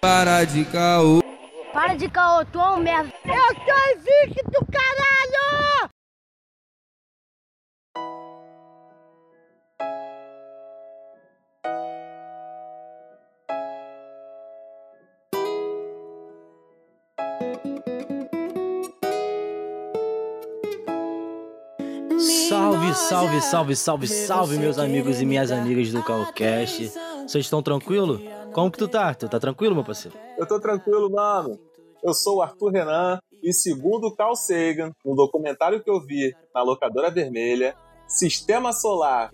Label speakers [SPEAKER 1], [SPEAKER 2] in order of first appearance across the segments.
[SPEAKER 1] Para de caô.
[SPEAKER 2] Para de caô, tu é um merda.
[SPEAKER 3] Eu sou invicto, caralho!
[SPEAKER 4] Salve, salve, salve, salve, salve, meus amigos e minhas amigas do Calcast. Vocês estão tranquilo? Como que tu tá? Tu tá tranquilo, meu parceiro?
[SPEAKER 5] Eu tô tranquilo, mano. Eu sou o Arthur Renan e segundo o Carl Sagan, no documentário que eu vi na locadora vermelha, sistema solar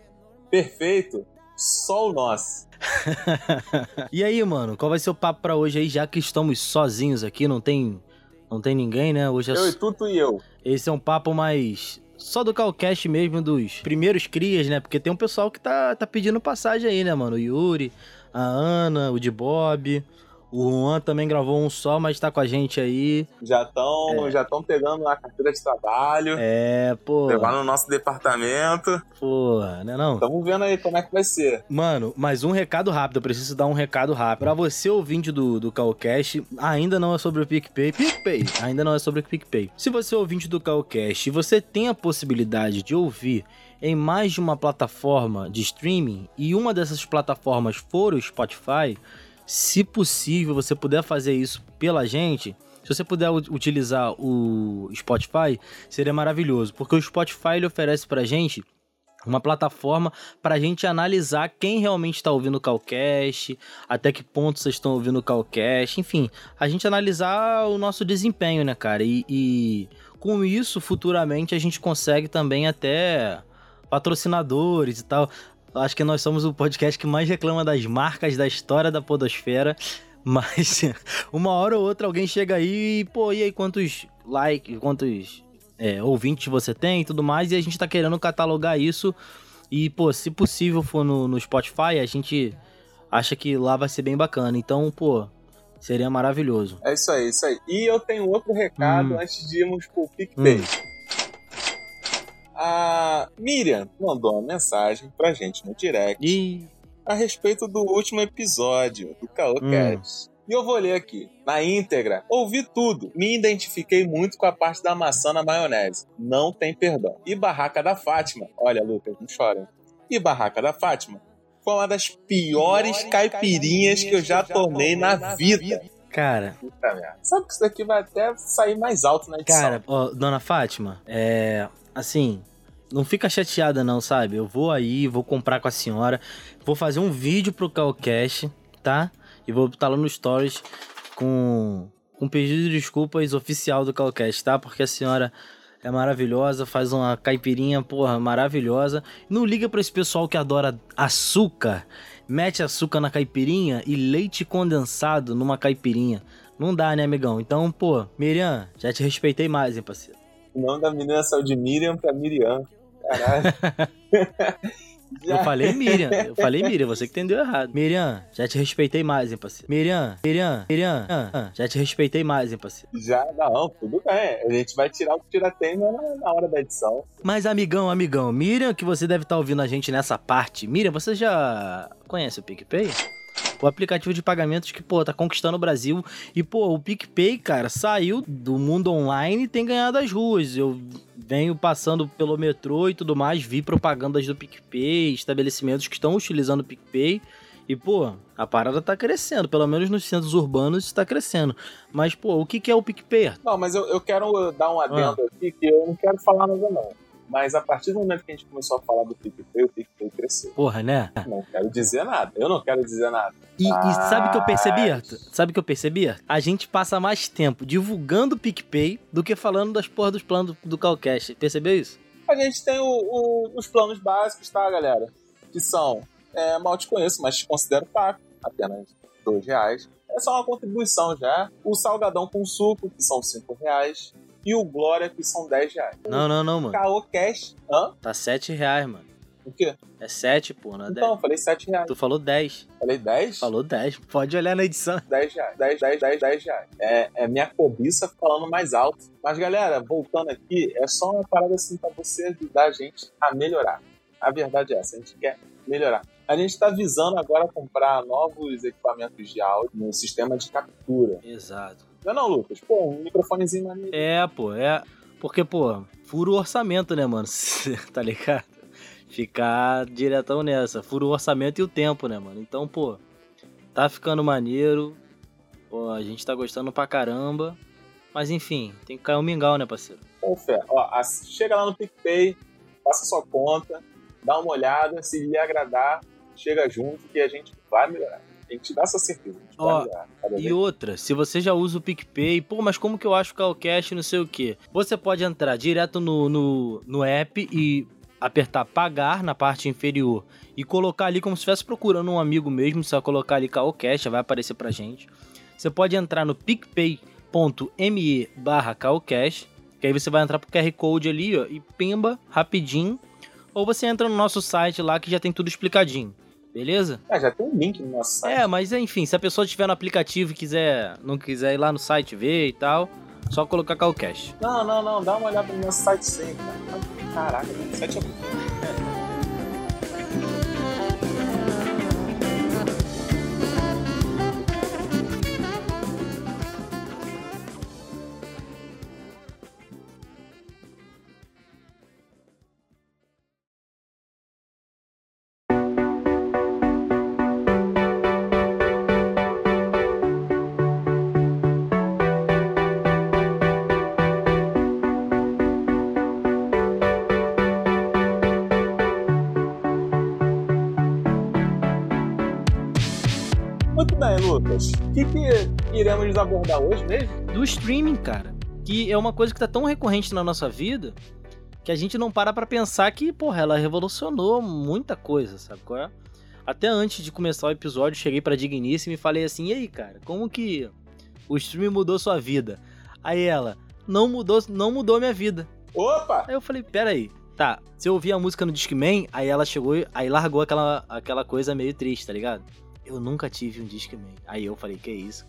[SPEAKER 5] perfeito, sol nosso.
[SPEAKER 4] e aí, mano, qual vai ser o papo pra hoje aí, já que estamos sozinhos aqui, não tem não tem ninguém, né? Hoje é
[SPEAKER 5] Eu e Tuto e eu.
[SPEAKER 4] Esse é um papo mais só do Calcast mesmo, dos primeiros crias, né? Porque tem um pessoal que tá, tá pedindo passagem aí, né, mano? O Yuri, a Ana, o de Bob. O Juan também gravou um só, mas tá com a gente aí.
[SPEAKER 5] Já estão
[SPEAKER 4] É.
[SPEAKER 5] já tão pegando a carteira de trabalho,
[SPEAKER 4] É, pô.
[SPEAKER 5] levar no nosso departamento.
[SPEAKER 4] Porra, né não?
[SPEAKER 5] Estamos vendo aí como é que vai ser.
[SPEAKER 4] Mano, mas um recado rápido, eu preciso dar um recado rápido. Pra você, ouvinte do, do Calcast, ainda não é sobre o PicPay. PicPay, ainda não é sobre o PicPay. Se você é ouvinte do Calcast e você tem a possibilidade de ouvir em mais de uma plataforma de streaming e uma dessas plataformas for o Spotify, se possível, você puder fazer isso pela gente, se você puder utilizar o Spotify, seria maravilhoso, porque o Spotify ele oferece pra gente uma plataforma pra gente analisar quem realmente está ouvindo o Calcast, até que ponto vocês estão ouvindo o Calcast, enfim, a gente analisar o nosso desempenho, né, cara? E, e com isso, futuramente, a gente consegue também até patrocinadores e tal. Acho que nós somos o podcast que mais reclama das marcas da história da podosfera. Mas uma hora ou outra alguém chega aí e, pô, e aí quantos likes, quantos é, ouvintes você tem e tudo mais, e a gente tá querendo catalogar isso. E, pô, se possível for no, no Spotify, a gente acha que lá vai ser bem bacana. Então, pô, seria maravilhoso.
[SPEAKER 5] É isso aí, isso aí. E eu tenho outro recado
[SPEAKER 4] Hum.
[SPEAKER 5] antes de irmos pro PicPay.
[SPEAKER 4] Hum.
[SPEAKER 5] A Miriam mandou uma mensagem pra gente no direct a respeito do último episódio do Caocast. E eu vou ler aqui, na íntegra. Ouvi tudo. Me identifiquei muito com a parte da maçã na maionese. Não tem perdão. E Barraca da Fátima. Olha, Lucas, não chorem. E Barraca da Fátima foi uma das piores caipirinhas que eu já tomei na vida.
[SPEAKER 4] Cara,
[SPEAKER 5] Puta merda. Sabe que isso daqui vai até sair mais alto na edição.
[SPEAKER 4] Cara, ó, dona Fátima, é. Assim, não fica chateada, não, sabe? Eu vou aí, vou comprar com a senhora, vou fazer um vídeo pro Calcash, tá? E vou botar lá no Stories com, com pedido de desculpas oficial do Calcash, tá? Porque a senhora é maravilhosa, faz uma caipirinha, porra, maravilhosa. Não liga pra esse pessoal que adora açúcar, mete açúcar na caipirinha e leite condensado numa caipirinha. Não dá, né, amigão? Então, pô, Miriam, já te respeitei mais, hein, parceiro.
[SPEAKER 5] O nome da menina saiu de Miriam pra Miriam. Caralho.
[SPEAKER 4] Eu falei Miriam, eu falei Miriam, você que entendeu errado. Miriam, já te respeitei mais, hein, parceiro. Miriam, Miriam, Miriam, já te respeitei mais, hein, parceiro.
[SPEAKER 5] Já, não, tudo bem. A gente vai tirar o que tira tem na, na hora da edição.
[SPEAKER 4] Mas, amigão, amigão, Miriam, que você deve estar ouvindo a gente nessa parte. Miriam, você já conhece o PicPay? O aplicativo de pagamentos que, pô, tá conquistando o Brasil. E, pô, o PicPay, cara, saiu do mundo online e tem ganhado as ruas. Eu venho passando pelo metrô e tudo mais, vi propagandas do PicPay, estabelecimentos que estão utilizando o PicPay. E, pô, a parada tá crescendo. Pelo menos nos centros urbanos está crescendo. Mas, pô, o que, que é o PicPay?
[SPEAKER 5] Não, mas eu, eu quero dar um adendo aqui que eu não quero falar nada, não. Mas a partir do momento que a gente começou a falar do PicPay, o PicPay cresceu.
[SPEAKER 4] Porra, né?
[SPEAKER 5] Não quero dizer nada. Eu não quero dizer nada.
[SPEAKER 4] E, e sabe o que eu percebi. Arthur? Sabe o que eu percebi? A gente passa mais tempo divulgando o PicPay do que falando das porra dos planos do, do Calcast. Percebeu isso?
[SPEAKER 5] A gente tem o- o- os planos básicos, tá, galera? Que são, é, mal te conheço, mas te considero pago. Apenas dois reais. É só uma contribuição já. O salgadão com suco, que são cinco reais. E o Glória, que são 10 reais.
[SPEAKER 4] Não, não, não, mano.
[SPEAKER 5] Caô Cash. Hã?
[SPEAKER 4] Tá 7 reais, mano.
[SPEAKER 5] O quê?
[SPEAKER 4] É 7, pô, não é 10.
[SPEAKER 5] Então, eu falei 7 reais.
[SPEAKER 4] Tu falou 10.
[SPEAKER 5] Falei 10?
[SPEAKER 4] Falou 10. Pode olhar na edição.
[SPEAKER 5] 10 reais. 10, 10, 10, 10 reais. É, é minha cobiça falando mais alto. Mas, galera, voltando aqui, é só uma parada assim pra você ajudar a gente a melhorar. A verdade é essa, a gente quer melhorar. A gente está visando agora comprar novos equipamentos de áudio no sistema de captura.
[SPEAKER 4] Exato.
[SPEAKER 5] Não é não, Lucas? Pô, um microfonezinho maneiro.
[SPEAKER 4] É, pô, é. Porque, pô, fura o orçamento, né, mano? tá ligado? Ficar diretão nessa. Fura o orçamento e o tempo, né, mano? Então, pô, tá ficando maneiro. Pô, a gente tá gostando pra caramba. Mas enfim, tem que cair um mingau, né, parceiro?
[SPEAKER 5] Com fé. Ó, chega lá no PicPay, faça sua conta, dá uma olhada, se lhe agradar, chega junto que a gente vai melhorar. A gente dá essa certeza.
[SPEAKER 4] Ó, e outra, se você já usa o PicPay, pô, mas como que eu acho o Calcash não sei o que? Você pode entrar direto no, no, no app e apertar pagar na parte inferior e colocar ali como se estivesse procurando um amigo mesmo, você vai colocar ali Calcash, vai aparecer pra gente. Você pode entrar no picpay.me barra Calcash, que aí você vai entrar pro QR Code ali, ó, e pimba, rapidinho. Ou você entra no nosso site lá que já tem tudo explicadinho. Beleza?
[SPEAKER 5] É, já tem um link no nosso site.
[SPEAKER 4] É, mas enfim, se a pessoa estiver no aplicativo e quiser, não quiser ir lá no site ver e tal, só colocar Calcash.
[SPEAKER 5] Não, não, não, dá uma olhada no nosso site cara. Caraca, o site é O que, que iremos abordar hoje mesmo?
[SPEAKER 4] Do streaming, cara. Que é uma coisa que tá tão recorrente na nossa vida que a gente não para pra pensar que, porra, ela revolucionou muita coisa, sabe qual é? Até antes de começar o episódio, cheguei pra Digníssima e falei assim: e aí, cara, como que o streaming mudou sua vida? Aí ela, não mudou, não mudou minha vida.
[SPEAKER 5] Opa!
[SPEAKER 4] Aí eu falei, pera aí, tá, se eu ouvir a música no Discman, aí ela chegou, aí largou aquela, aquela coisa meio triste, tá ligado? Eu nunca tive um Discman. Aí eu falei, que isso,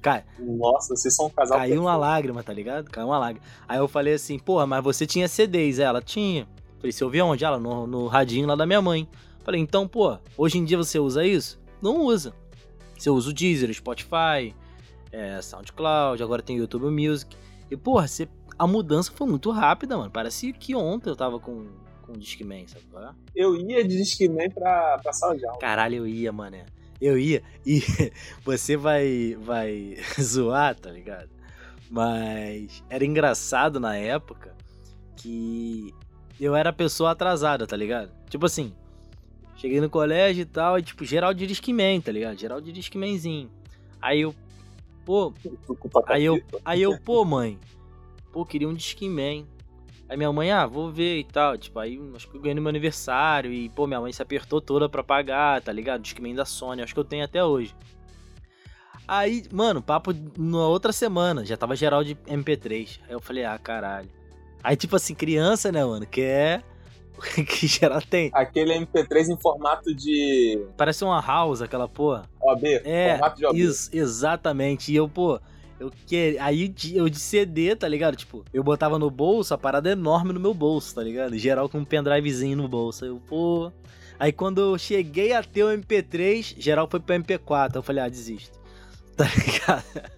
[SPEAKER 4] cara?
[SPEAKER 5] Nossa, vocês são um casal
[SPEAKER 4] Caiu uma lágrima, tá ligado? Caiu uma lágrima. Aí eu falei assim, porra, mas você tinha CDs? Ela tinha. Falei, você ouvia onde? Ela, no, no radinho lá da minha mãe. Falei, então, pô, hoje em dia você usa isso? Não usa. Você usa o Deezer, Spotify, é, SoundCloud, agora tem YouTube Music. E, porra, você, a mudança foi muito rápida, mano. Parece que ontem eu tava com, com o Discman, sabe?
[SPEAKER 5] Eu ia de Discman pra, pra sala de aula.
[SPEAKER 4] Caralho, eu ia, mané eu ia e você vai vai zoar, tá ligado? Mas era engraçado na época que eu era pessoa atrasada, tá ligado? Tipo assim, cheguei no colégio e tal, e tipo, geral de Discman, tá ligado? Geral de Discmanzinho. Aí eu, pô, aí eu, aí eu, pô, mãe, pô, queria um Discman. Aí minha mãe, ah, vou ver e tal. Tipo, aí acho que eu ganhei no meu aniversário. E, pô, minha mãe se apertou toda pra pagar, tá ligado? Discman da Sony, acho que eu tenho até hoje. Aí, mano, papo na outra semana, já tava geral de MP3. Aí eu falei, ah, caralho. Aí, tipo assim, criança, né, mano, quer. que geral tem.
[SPEAKER 5] Aquele MP3 em formato de.
[SPEAKER 4] Parece uma house, aquela porra.
[SPEAKER 5] OB,
[SPEAKER 4] é,
[SPEAKER 5] formato de OB.
[SPEAKER 4] Isso, exatamente. E eu, pô, eu que aí eu de CD, tá ligado? Tipo, eu botava no bolso, a parada enorme no meu bolso, tá ligado? Geral com um pendrivezinho no bolso. Eu, pô. Aí quando eu cheguei a ter o MP3, geral foi pro MP4. Eu falei, ah, desisto. Tá ligado?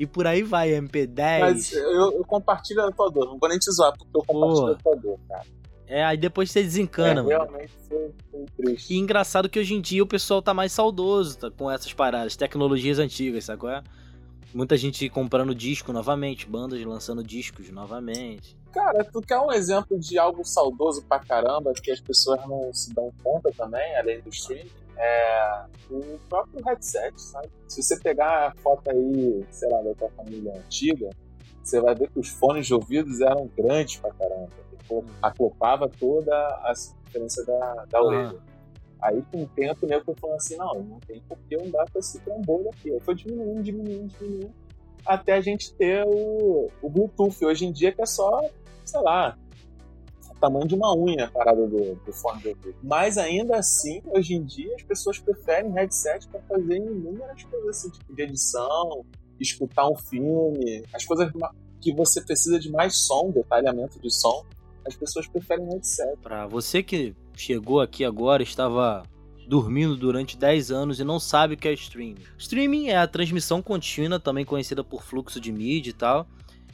[SPEAKER 4] E por aí vai, MP10.
[SPEAKER 5] Mas eu, eu compartilho a tua dor, não vou nem te zoar, porque eu compartilho a tua dor, cara.
[SPEAKER 4] É, aí depois você desencana,
[SPEAKER 5] é,
[SPEAKER 4] mano.
[SPEAKER 5] Realmente foi, foi triste.
[SPEAKER 4] E engraçado que hoje em dia o pessoal tá mais saudoso tá, com essas paradas, tecnologias antigas, sabe qual é? Muita gente comprando disco novamente, bandas lançando discos novamente.
[SPEAKER 5] Cara, tu quer um exemplo de algo saudoso pra caramba que as pessoas não se dão conta também, além do streaming? É o próprio headset, sabe? Se você pegar a foto aí, sei lá, da tua família antiga, você vai ver que os fones de ouvidos eram grandes pra caramba. Tipo, acoplava toda a diferença da, da orelha. Aí, com o tempo, o nego foi falando assim: não, não tem por que eu andar com esse trambolho aqui. Aí foi diminuindo, diminuindo, diminuindo, até a gente ter o, o Bluetooth. Hoje em dia, que é só, sei lá, tamanho de uma unha a parada do, do fone de ouvido. Mas ainda assim, hoje em dia, as pessoas preferem headset para fazer inúmeras coisas assim, tipo de edição, escutar um filme, as coisas que você precisa de mais som, detalhamento de som as pessoas preferem headset.
[SPEAKER 4] Pra você que chegou aqui agora estava dormindo durante 10 anos e não sabe o que é streaming. Streaming é a transmissão contínua, também conhecida por fluxo de mídia e tal,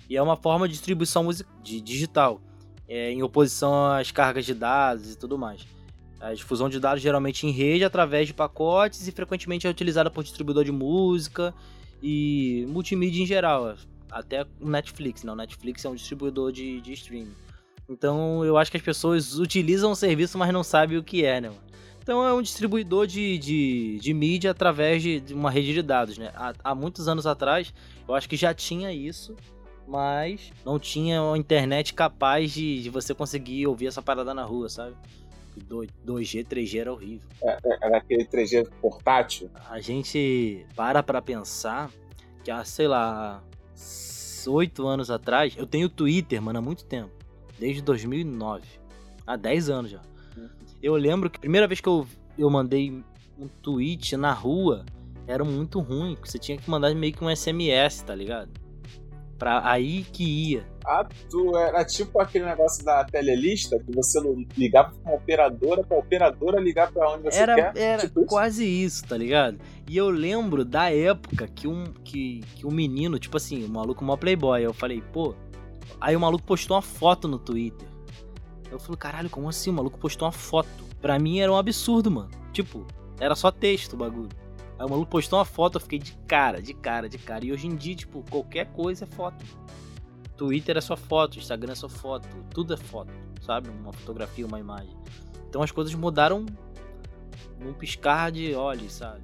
[SPEAKER 4] e é uma forma de distribuição de digital, é, em oposição às cargas de dados e tudo mais. A difusão de dados geralmente em rede através de pacotes e frequentemente é utilizada por distribuidor de música e multimídia em geral, até o Netflix, não, Netflix é um distribuidor de, de streaming. Então eu acho que as pessoas utilizam o serviço, mas não sabem o que é, né? Então é um distribuidor de, de, de mídia através de, de, uma rede de dados, né? Há, há, muitos anos atrás, eu acho que já tinha isso, mas não tinha uma internet capaz de, de você conseguir ouvir essa parada na rua, sabe? 2G, 3G era horrível.
[SPEAKER 5] É, é, era aquele 3G portátil?
[SPEAKER 4] A gente para pra pensar que há, sei lá, oito anos atrás, eu tenho Twitter, mano, há muito tempo. Desde 2009. Há 10 anos já. Eu lembro que a primeira vez que eu, eu mandei um tweet na rua era muito ruim. Você tinha que mandar meio que um SMS, tá ligado? Pra aí que ia.
[SPEAKER 5] Ah, tu era tipo aquele negócio da telelista que você ligava pra uma operadora, pra operadora ligar pra onde você
[SPEAKER 4] era,
[SPEAKER 5] quer.
[SPEAKER 4] Era
[SPEAKER 5] tipo
[SPEAKER 4] quase isso? isso, tá ligado? E eu lembro da época que um, que, que um menino, tipo assim, um maluco, uma playboy, eu falei, pô. Aí o maluco postou uma foto no Twitter. Eu falei, caralho, como assim? O maluco postou uma foto. Pra mim era um absurdo, mano. Tipo, era só texto o bagulho. Aí o maluco postou uma foto, eu fiquei de cara, de cara, de cara. E hoje em dia, tipo, qualquer coisa é foto. Twitter é só foto, Instagram é só foto, tudo é foto, sabe? Uma fotografia, uma imagem. Então as coisas mudaram num piscar de olhos, sabe?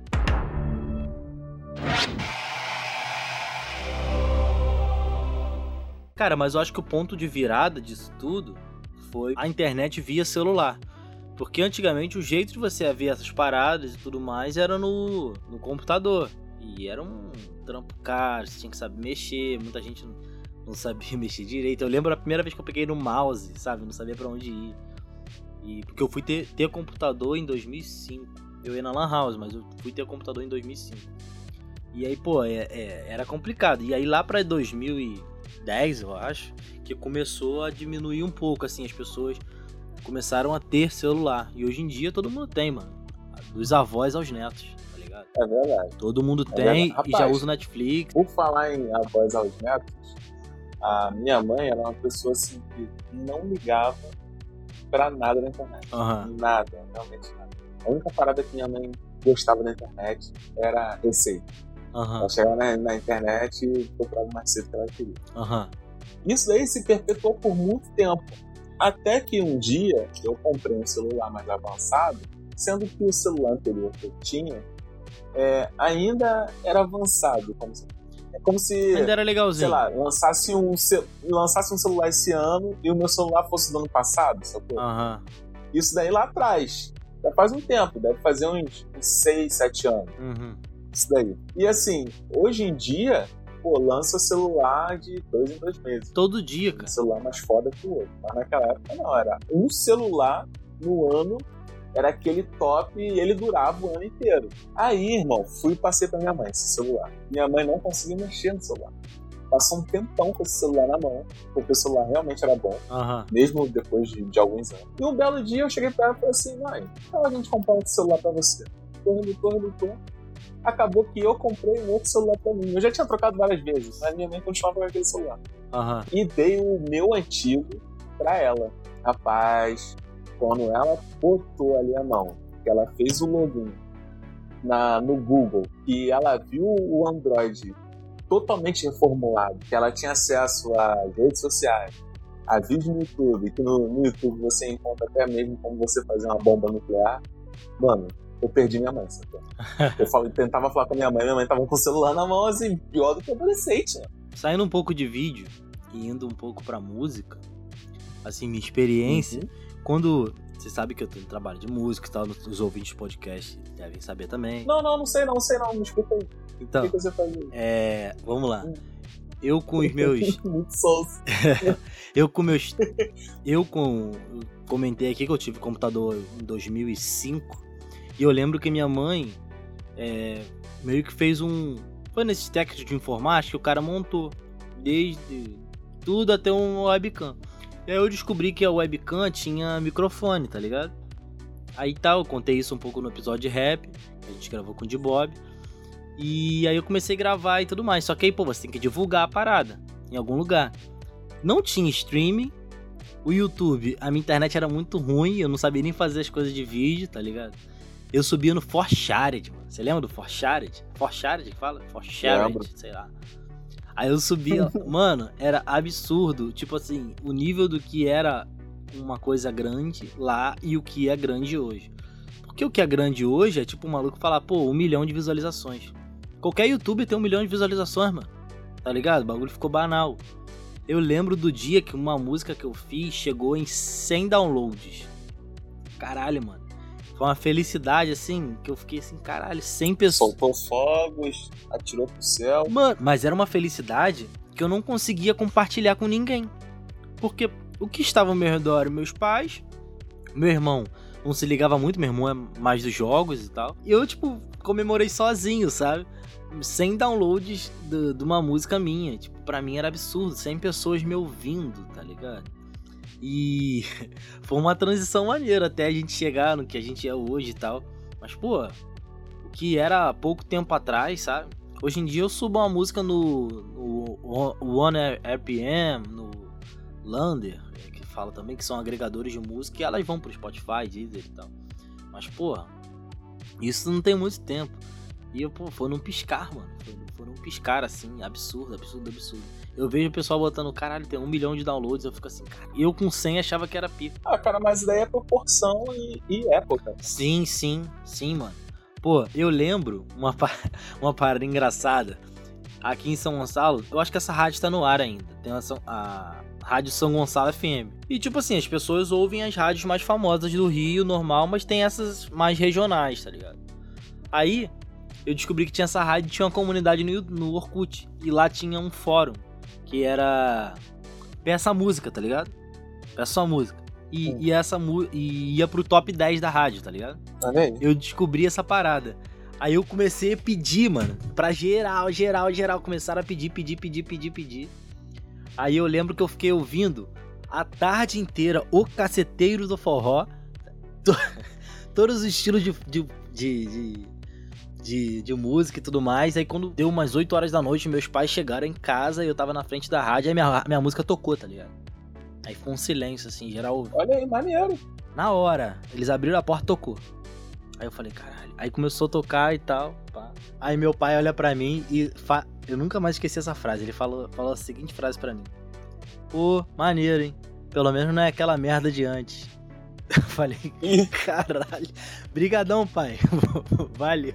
[SPEAKER 4] Cara, mas eu acho que o ponto de virada disso tudo foi a internet via celular. Porque antigamente o jeito de você ver essas paradas e tudo mais era no, no computador. E era um trampo caro, você tinha que saber mexer, muita gente não sabia mexer direito. Eu lembro a primeira vez que eu peguei no mouse, sabe? Não sabia para onde ir. E porque eu fui ter, ter computador em 2005. Eu ia na Lan House, mas eu fui ter computador em 2005. E aí, pô, é, é, era complicado. E aí lá pra 2010, eu acho, que começou a diminuir um pouco, assim, as pessoas começaram a ter celular. E hoje em dia todo mundo tem, mano. Dos avós aos netos, tá ligado?
[SPEAKER 5] É verdade.
[SPEAKER 4] Todo mundo é tem Rapaz, e já usa Netflix.
[SPEAKER 5] Por falar em avós aos netos, a minha mãe era uma pessoa assim que não ligava pra nada na internet.
[SPEAKER 4] Uhum.
[SPEAKER 5] Nada, realmente nada. A única parada que minha mãe gostava da internet era receita.
[SPEAKER 4] Uhum.
[SPEAKER 5] Ela chegava na, na, internet e procurava uma receita que ela queria.
[SPEAKER 4] Uhum.
[SPEAKER 5] Isso daí se perpetuou por muito tempo. Até que um dia eu comprei um celular mais avançado, sendo que o celular anterior que eu tinha é, ainda era avançado. Como se, é como se.
[SPEAKER 4] Ainda era legalzinho.
[SPEAKER 5] Sei lá, lançasse um, lançasse um celular esse ano e o meu celular fosse do ano passado, sacou?
[SPEAKER 4] Uhum.
[SPEAKER 5] Isso daí lá atrás. Já faz um tempo, deve fazer uns 6, 7 anos.
[SPEAKER 4] Uhum.
[SPEAKER 5] Isso daí. E assim, hoje em dia, pô, lança celular de dois em dois meses.
[SPEAKER 4] Todo dia, cara. Um
[SPEAKER 5] celular mais foda que o outro. Mas naquela época não, era um celular no ano, era aquele top e ele durava o ano inteiro. Aí, irmão, fui e passei pra minha mãe esse celular. Minha mãe não conseguia mexer no celular. Passou um tempão com esse celular na mão, porque o celular realmente era bom,
[SPEAKER 4] uhum.
[SPEAKER 5] mesmo depois de, de, alguns anos. E um belo dia eu cheguei pra ela e falei assim: mãe, então a gente comprar esse celular pra você. Torno, torno, torno acabou que eu comprei um outro celular pra mim. Eu já tinha trocado várias vezes, mas minha mãe continuava com aquele celular.
[SPEAKER 4] Uhum.
[SPEAKER 5] E dei o meu antigo pra ela. Rapaz, quando ela botou ali a mão, que ela fez o login na, no Google, e ela viu o Android totalmente reformulado, que ela tinha acesso às redes sociais, a vídeos no YouTube, que no, no YouTube você encontra até mesmo como você fazer uma bomba nuclear. Mano, eu perdi minha mãe, sabe? Eu falei, tentava falar com a minha mãe, minha mãe tava com o celular na mão, assim, pior do que adolescente, né?
[SPEAKER 4] Saindo um pouco de vídeo e indo um pouco pra música, assim, minha experiência, uhum. quando. Você sabe que eu tenho trabalho de música e tal, os ouvintes do podcast devem saber também.
[SPEAKER 5] Não, não, não sei não, não sei não, me explica aí.
[SPEAKER 4] Então,
[SPEAKER 5] o que, você faz aí?
[SPEAKER 4] É. Vamos lá. Hum. Eu com os meus.
[SPEAKER 5] Muito
[SPEAKER 4] eu com meus. Eu com. Comentei aqui que eu tive computador em 2005. E eu lembro que minha mãe é, meio que fez um. Foi nesses técnicos de informática que o cara montou. Desde tudo até um webcam. E aí eu descobri que a webcam tinha microfone, tá ligado? Aí tá, eu contei isso um pouco no episódio de rap, a gente gravou com o D Bob. E aí eu comecei a gravar e tudo mais. Só que aí, pô, você tem que divulgar a parada em algum lugar. Não tinha streaming. O YouTube, a minha internet era muito ruim, eu não sabia nem fazer as coisas de vídeo, tá ligado? Eu subia no Forshared, mano. Você lembra do Forshared? Forshared que fala? Forshared, sei lá. Aí eu subia, mano, era absurdo, tipo assim, o nível do que era uma coisa grande lá e o que é grande hoje. Porque o que é grande hoje é tipo um maluco falar, pô, um milhão de visualizações. Qualquer youtuber tem um milhão de visualizações, mano. Tá ligado? O bagulho ficou banal. Eu lembro do dia que uma música que eu fiz chegou em 100 downloads. Caralho, mano. Foi uma felicidade, assim, que eu fiquei assim, caralho, 100 pessoas.
[SPEAKER 5] Soltou fogos, atirou pro céu.
[SPEAKER 4] Mano, mas era uma felicidade que eu não conseguia compartilhar com ninguém. Porque o que estava ao meu redor, meus pais, meu irmão não se ligava muito, meu irmão é mais dos jogos e tal. E eu, tipo, comemorei sozinho, sabe? Sem downloads de, de uma música minha. Tipo, pra mim era absurdo. 100 pessoas me ouvindo, tá ligado? E foi uma transição maneira até a gente chegar no que a gente é hoje e tal. Mas, pô, o que era pouco tempo atrás, sabe? Hoje em dia eu subo uma música no, no One RPM, no Lander, que fala também que são agregadores de música e elas vão pro Spotify, Deezer e tal. Mas, porra, isso não tem muito tempo. E eu, pô, foi num piscar, mano. Foi num piscar, assim, absurdo, absurdo, absurdo. Eu vejo o pessoal botando, caralho, tem um milhão de downloads. Eu fico assim, cara. Eu com 100 achava que era pico.
[SPEAKER 5] Ah, cara, mas daí é proporção e, e época.
[SPEAKER 4] Sim, sim, sim, mano. Pô, eu lembro uma, uma parada engraçada. Aqui em São Gonçalo, eu acho que essa rádio tá no ar ainda. Tem a, a Rádio São Gonçalo FM. E tipo assim, as pessoas ouvem as rádios mais famosas do Rio, normal, mas tem essas mais regionais, tá ligado? Aí, eu descobri que tinha essa rádio, tinha uma comunidade no, no Orkut. E lá tinha um fórum que era peça música, tá ligado? Peça sua música. E, e essa e ia pro top 10 da rádio, tá ligado?
[SPEAKER 5] Tá vendo?
[SPEAKER 4] Eu descobri essa parada. Aí eu comecei a pedir, mano, pra geral, geral, geral. Começaram a pedir, pedir, pedir, pedir, pedir. Aí eu lembro que eu fiquei ouvindo a tarde inteira o caceteiro do forró. Todos os estilos de, de, de, de de, de música e tudo mais. Aí quando deu umas 8 horas da noite, meus pais chegaram em casa e eu tava na frente da rádio e minha, minha música tocou, tá ligado? Aí ficou um silêncio, assim, geral.
[SPEAKER 5] Olha aí, maneiro.
[SPEAKER 4] Na hora, eles abriram a porta e tocou. Aí eu falei, caralho. Aí começou a tocar e tal. Pá. Aí meu pai olha pra mim e. Fa... Eu nunca mais esqueci essa frase. Ele falou, falou a seguinte frase pra mim: Pô, maneiro, hein? Pelo menos não é aquela merda de antes. Eu falei, caralho. Brigadão, pai. Valeu.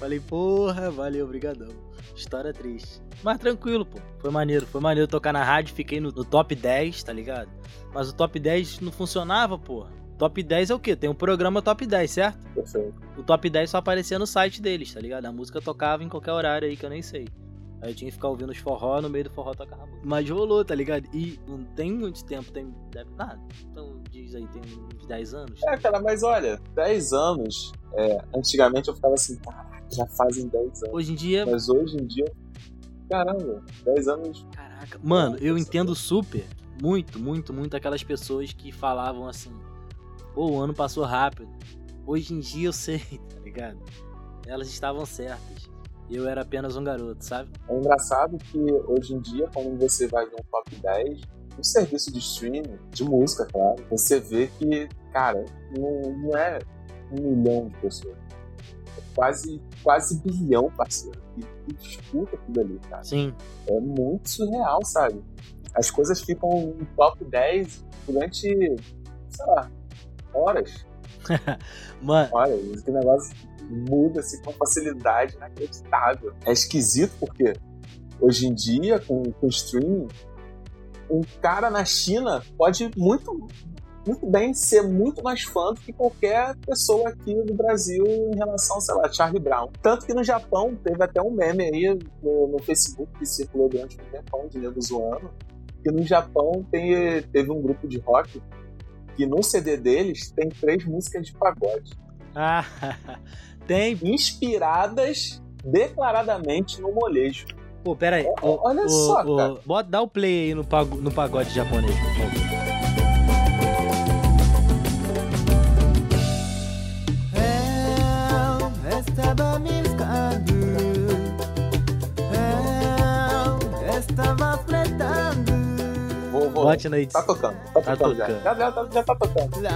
[SPEAKER 4] Falei, porra, valeu, obrigadão. História triste. Mas tranquilo, pô. Foi maneiro. Foi maneiro tocar na rádio. Fiquei no, no, top 10, tá ligado? Mas o top 10 não funcionava, pô. Top 10 é o quê? Tem um programa top 10, certo?
[SPEAKER 5] Perfeito.
[SPEAKER 4] O top 10 só aparecia no site deles, tá ligado? A música tocava em qualquer horário aí que eu nem sei. Aí eu tinha que ficar ouvindo os forró, no meio do forró tocava música. Mas rolou, tá ligado? E não tem muito tempo, tem. Deve nada. Então diz aí, tem uns 10 anos.
[SPEAKER 5] É, cara, mas olha, 10 anos. É, antigamente eu ficava assim, cara já fazem 10 anos.
[SPEAKER 4] Hoje em dia.
[SPEAKER 5] Mas hoje em dia. Caramba, 10 anos.
[SPEAKER 4] Caraca. Mano, eu entendo super, muito, muito, muito aquelas pessoas que falavam assim: pô, o ano passou rápido. Hoje em dia eu sei, tá ligado? Elas estavam certas. Eu era apenas um garoto, sabe?
[SPEAKER 5] É engraçado que hoje em dia, quando você vai ver um top 10, um serviço de streaming, de música, claro, você vê que, cara, não, não é um milhão de pessoas quase, quase bilhão, parceiro, que, que disputa tudo ali, cara.
[SPEAKER 4] Sim.
[SPEAKER 5] É muito surreal, sabe? As coisas ficam no top 10 durante, sei lá, horas.
[SPEAKER 4] Mano.
[SPEAKER 5] Olha, esse negócio muda assim com facilidade inacreditável. É esquisito porque hoje em dia, com, com streaming, um cara na China pode muito muito bem ser muito mais fã do que qualquer pessoa aqui do Brasil em relação, sei lá, Charlie Brown. Tanto que no Japão teve até um meme aí no, no Facebook que circulou durante um tempão de nego zoando, que no Japão tem, teve um grupo de rock que no CD deles tem três músicas de pagode.
[SPEAKER 4] Ah, tem.
[SPEAKER 5] Inspiradas declaradamente no molejo.
[SPEAKER 4] Pô, pera aí.
[SPEAKER 5] Olha só, cara.
[SPEAKER 4] Bota, dá o play aí no, no pagode japonês, por favor. Bote na
[SPEAKER 5] Tá tocando, tá,
[SPEAKER 4] Tá
[SPEAKER 5] tocando, já.
[SPEAKER 4] tocando.
[SPEAKER 5] Já, já, tá- já tá tocando.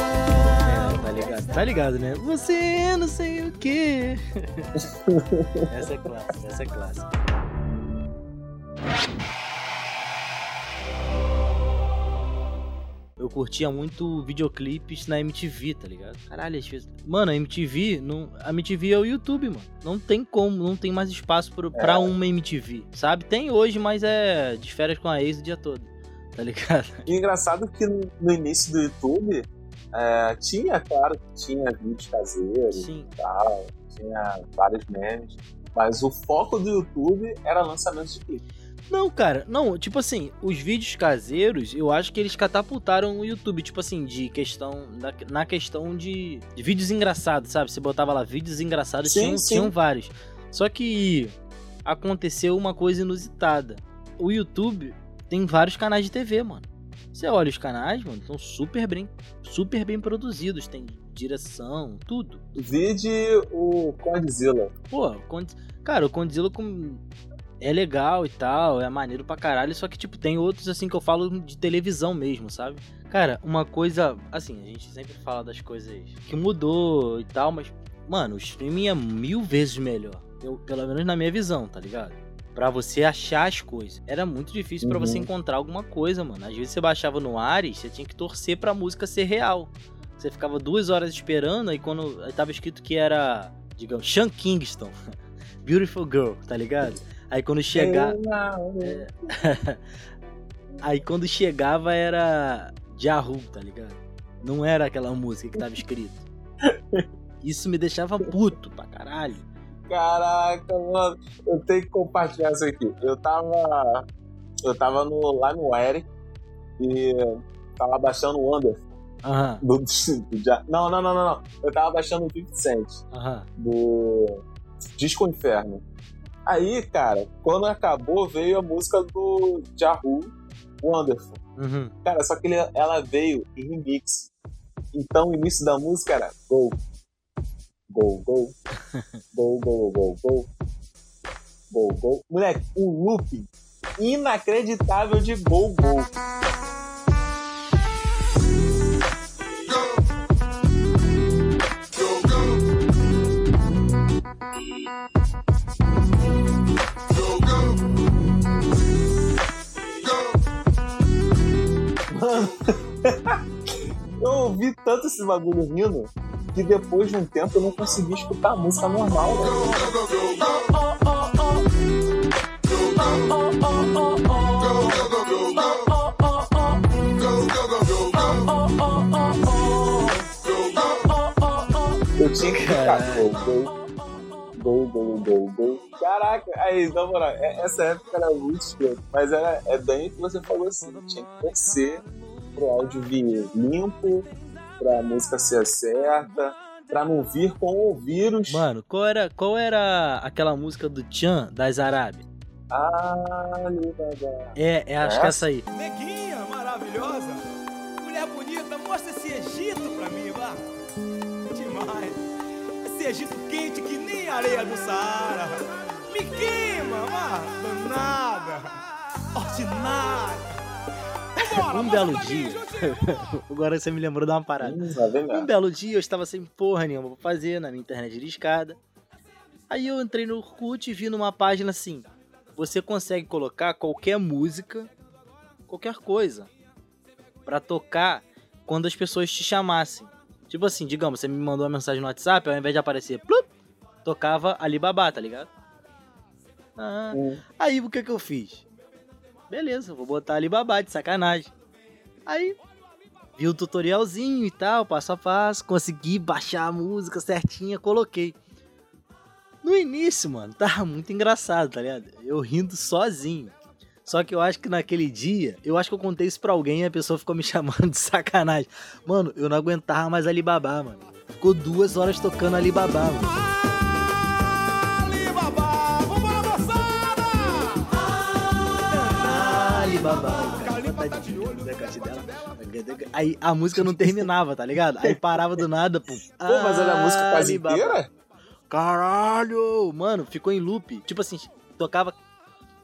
[SPEAKER 4] É, tá ligado? Tá ligado, né? Você é não sei o que. essa é clássica, essa é clássica. Eu curtia muito videoclipes na MTV, tá ligado? Caralho, às vezes. Mano, a MTV, não... a MTV é o YouTube, mano. Não tem como, não tem mais espaço pro... pra uma MTV, sabe? Tem hoje, mas é de férias com a ex o dia todo, tá ligado?
[SPEAKER 5] E engraçado que no no início do YouTube é, tinha, claro, tinha vídeos caseiros
[SPEAKER 4] Sim.
[SPEAKER 5] e tal, tinha vários memes, mas o foco do YouTube era lançamento de clipe.
[SPEAKER 4] Não, cara, não, tipo assim, os vídeos caseiros, eu acho que eles catapultaram o YouTube, tipo assim, de questão, na, na questão de, de vídeos engraçados, sabe? Você botava lá vídeos engraçados,
[SPEAKER 5] Sim,
[SPEAKER 4] tinham,
[SPEAKER 5] sim.
[SPEAKER 4] tinham vários. Só que aconteceu uma coisa inusitada. O YouTube tem vários canais de TV, mano. Você olha os canais, mano, são super bem, super bem produzidos, tem direção, tudo.
[SPEAKER 5] Vide o Condzilla.
[SPEAKER 4] Pô, Cond... cara, o Condzilla com... é legal e tal, é maneiro pra caralho, só que, tipo, tem outros, assim, que eu falo de televisão mesmo, sabe? Cara, uma coisa, assim, a gente sempre fala das coisas que mudou e tal, mas, mano, o streaming é mil vezes melhor. Eu, pelo menos na minha visão, tá ligado? Pra você achar as coisas. Era muito difícil pra
[SPEAKER 5] Uhum.
[SPEAKER 4] você encontrar alguma coisa, mano. Às vezes você baixava no Ares, você tinha que torcer pra música ser real. Você ficava duas horas esperando, aí quando aí tava escrito que era, digamos, Sean Kingston. Beautiful Girl, tá ligado? Aí quando chegar.
[SPEAKER 5] É.
[SPEAKER 4] Aí quando chegava era Yahoo, tá ligado? Não era aquela música que tava escrito. Isso me deixava puto pra caralho.
[SPEAKER 5] Caraca, mano, eu tenho que compartilhar isso aqui. Eu tava. Eu tava no, lá no Eric e tava baixando o Wonder
[SPEAKER 4] Aham,
[SPEAKER 5] do, do, Ja- não, não, não, não, não. Eu tava baixando o 50 Cent
[SPEAKER 4] aham.
[SPEAKER 5] do Disco Inferno. Aí, cara, quando acabou, veio a música do Yahoo Wonderful.
[SPEAKER 4] Uhum.
[SPEAKER 5] Cara, só que ele- ela veio em remix. Então o início da música era Go. Go, go. Go, go, go, go. Go, go. Moleque, um looping inacreditável de Go, go. eu ouvi tanto esse bagulho rindo que depois de um tempo eu não consegui escutar a música normal, velho. Eu tinha que ficar gol, gol, gol, gol, gol, gol. Caraca, aí, na moral, é- essa época era muito escroto, mas era, é bem o que você falou assim, tinha que torcer pro áudio vir limpo, pra música ser certa, pra não vir com o vírus.
[SPEAKER 4] Mano, qual era, qual era aquela música do Chan das Arábias?
[SPEAKER 5] Ah.
[SPEAKER 4] É, é acho que é essa aí.
[SPEAKER 1] Neguinha maravilhosa, mulher bonita, mostra esse Egito pra mim, vá. Demais. Esse Egito quente que nem areia do Saara. Me queima, vá. Danada. Ordinária. Vambora,
[SPEAKER 4] Um belo dia. Agora você me lembrou de uma parada.
[SPEAKER 5] Hum,
[SPEAKER 4] Um belo dia eu estava sem porra nenhuma pra fazer na minha internet de escada. Aí eu entrei no Orkut e vi numa página assim: você consegue colocar qualquer música, qualquer coisa, pra tocar quando as pessoas te chamassem. Tipo assim, digamos, você me mandou uma mensagem no WhatsApp, ao invés de aparecer, plup, tocava Alibaba, tá ligado? Ah,
[SPEAKER 5] Hum.
[SPEAKER 4] Aí o que que eu fiz? Beleza, vou botar Alibaba de sacanagem. Aí vi o tutorialzinho e tal, passo a passo, consegui baixar a música certinha, coloquei. No início, mano, tava muito engraçado, tá ligado? Eu rindo sozinho. Só que eu acho que naquele dia, eu acho que eu contei isso pra alguém e a pessoa ficou me chamando de sacanagem. Mano, eu não aguentava mais Alibaba, mano. Ficou duas horas tocando Alibaba, mano. De ver o decote dela. Aí a música não terminava, tá ligado? Aí parava do nada, pô.
[SPEAKER 5] Pô, mas olha a música quase
[SPEAKER 4] Alibaba.
[SPEAKER 5] inteira?
[SPEAKER 4] caralho! Mano, ficou em loop. Tipo assim, tocava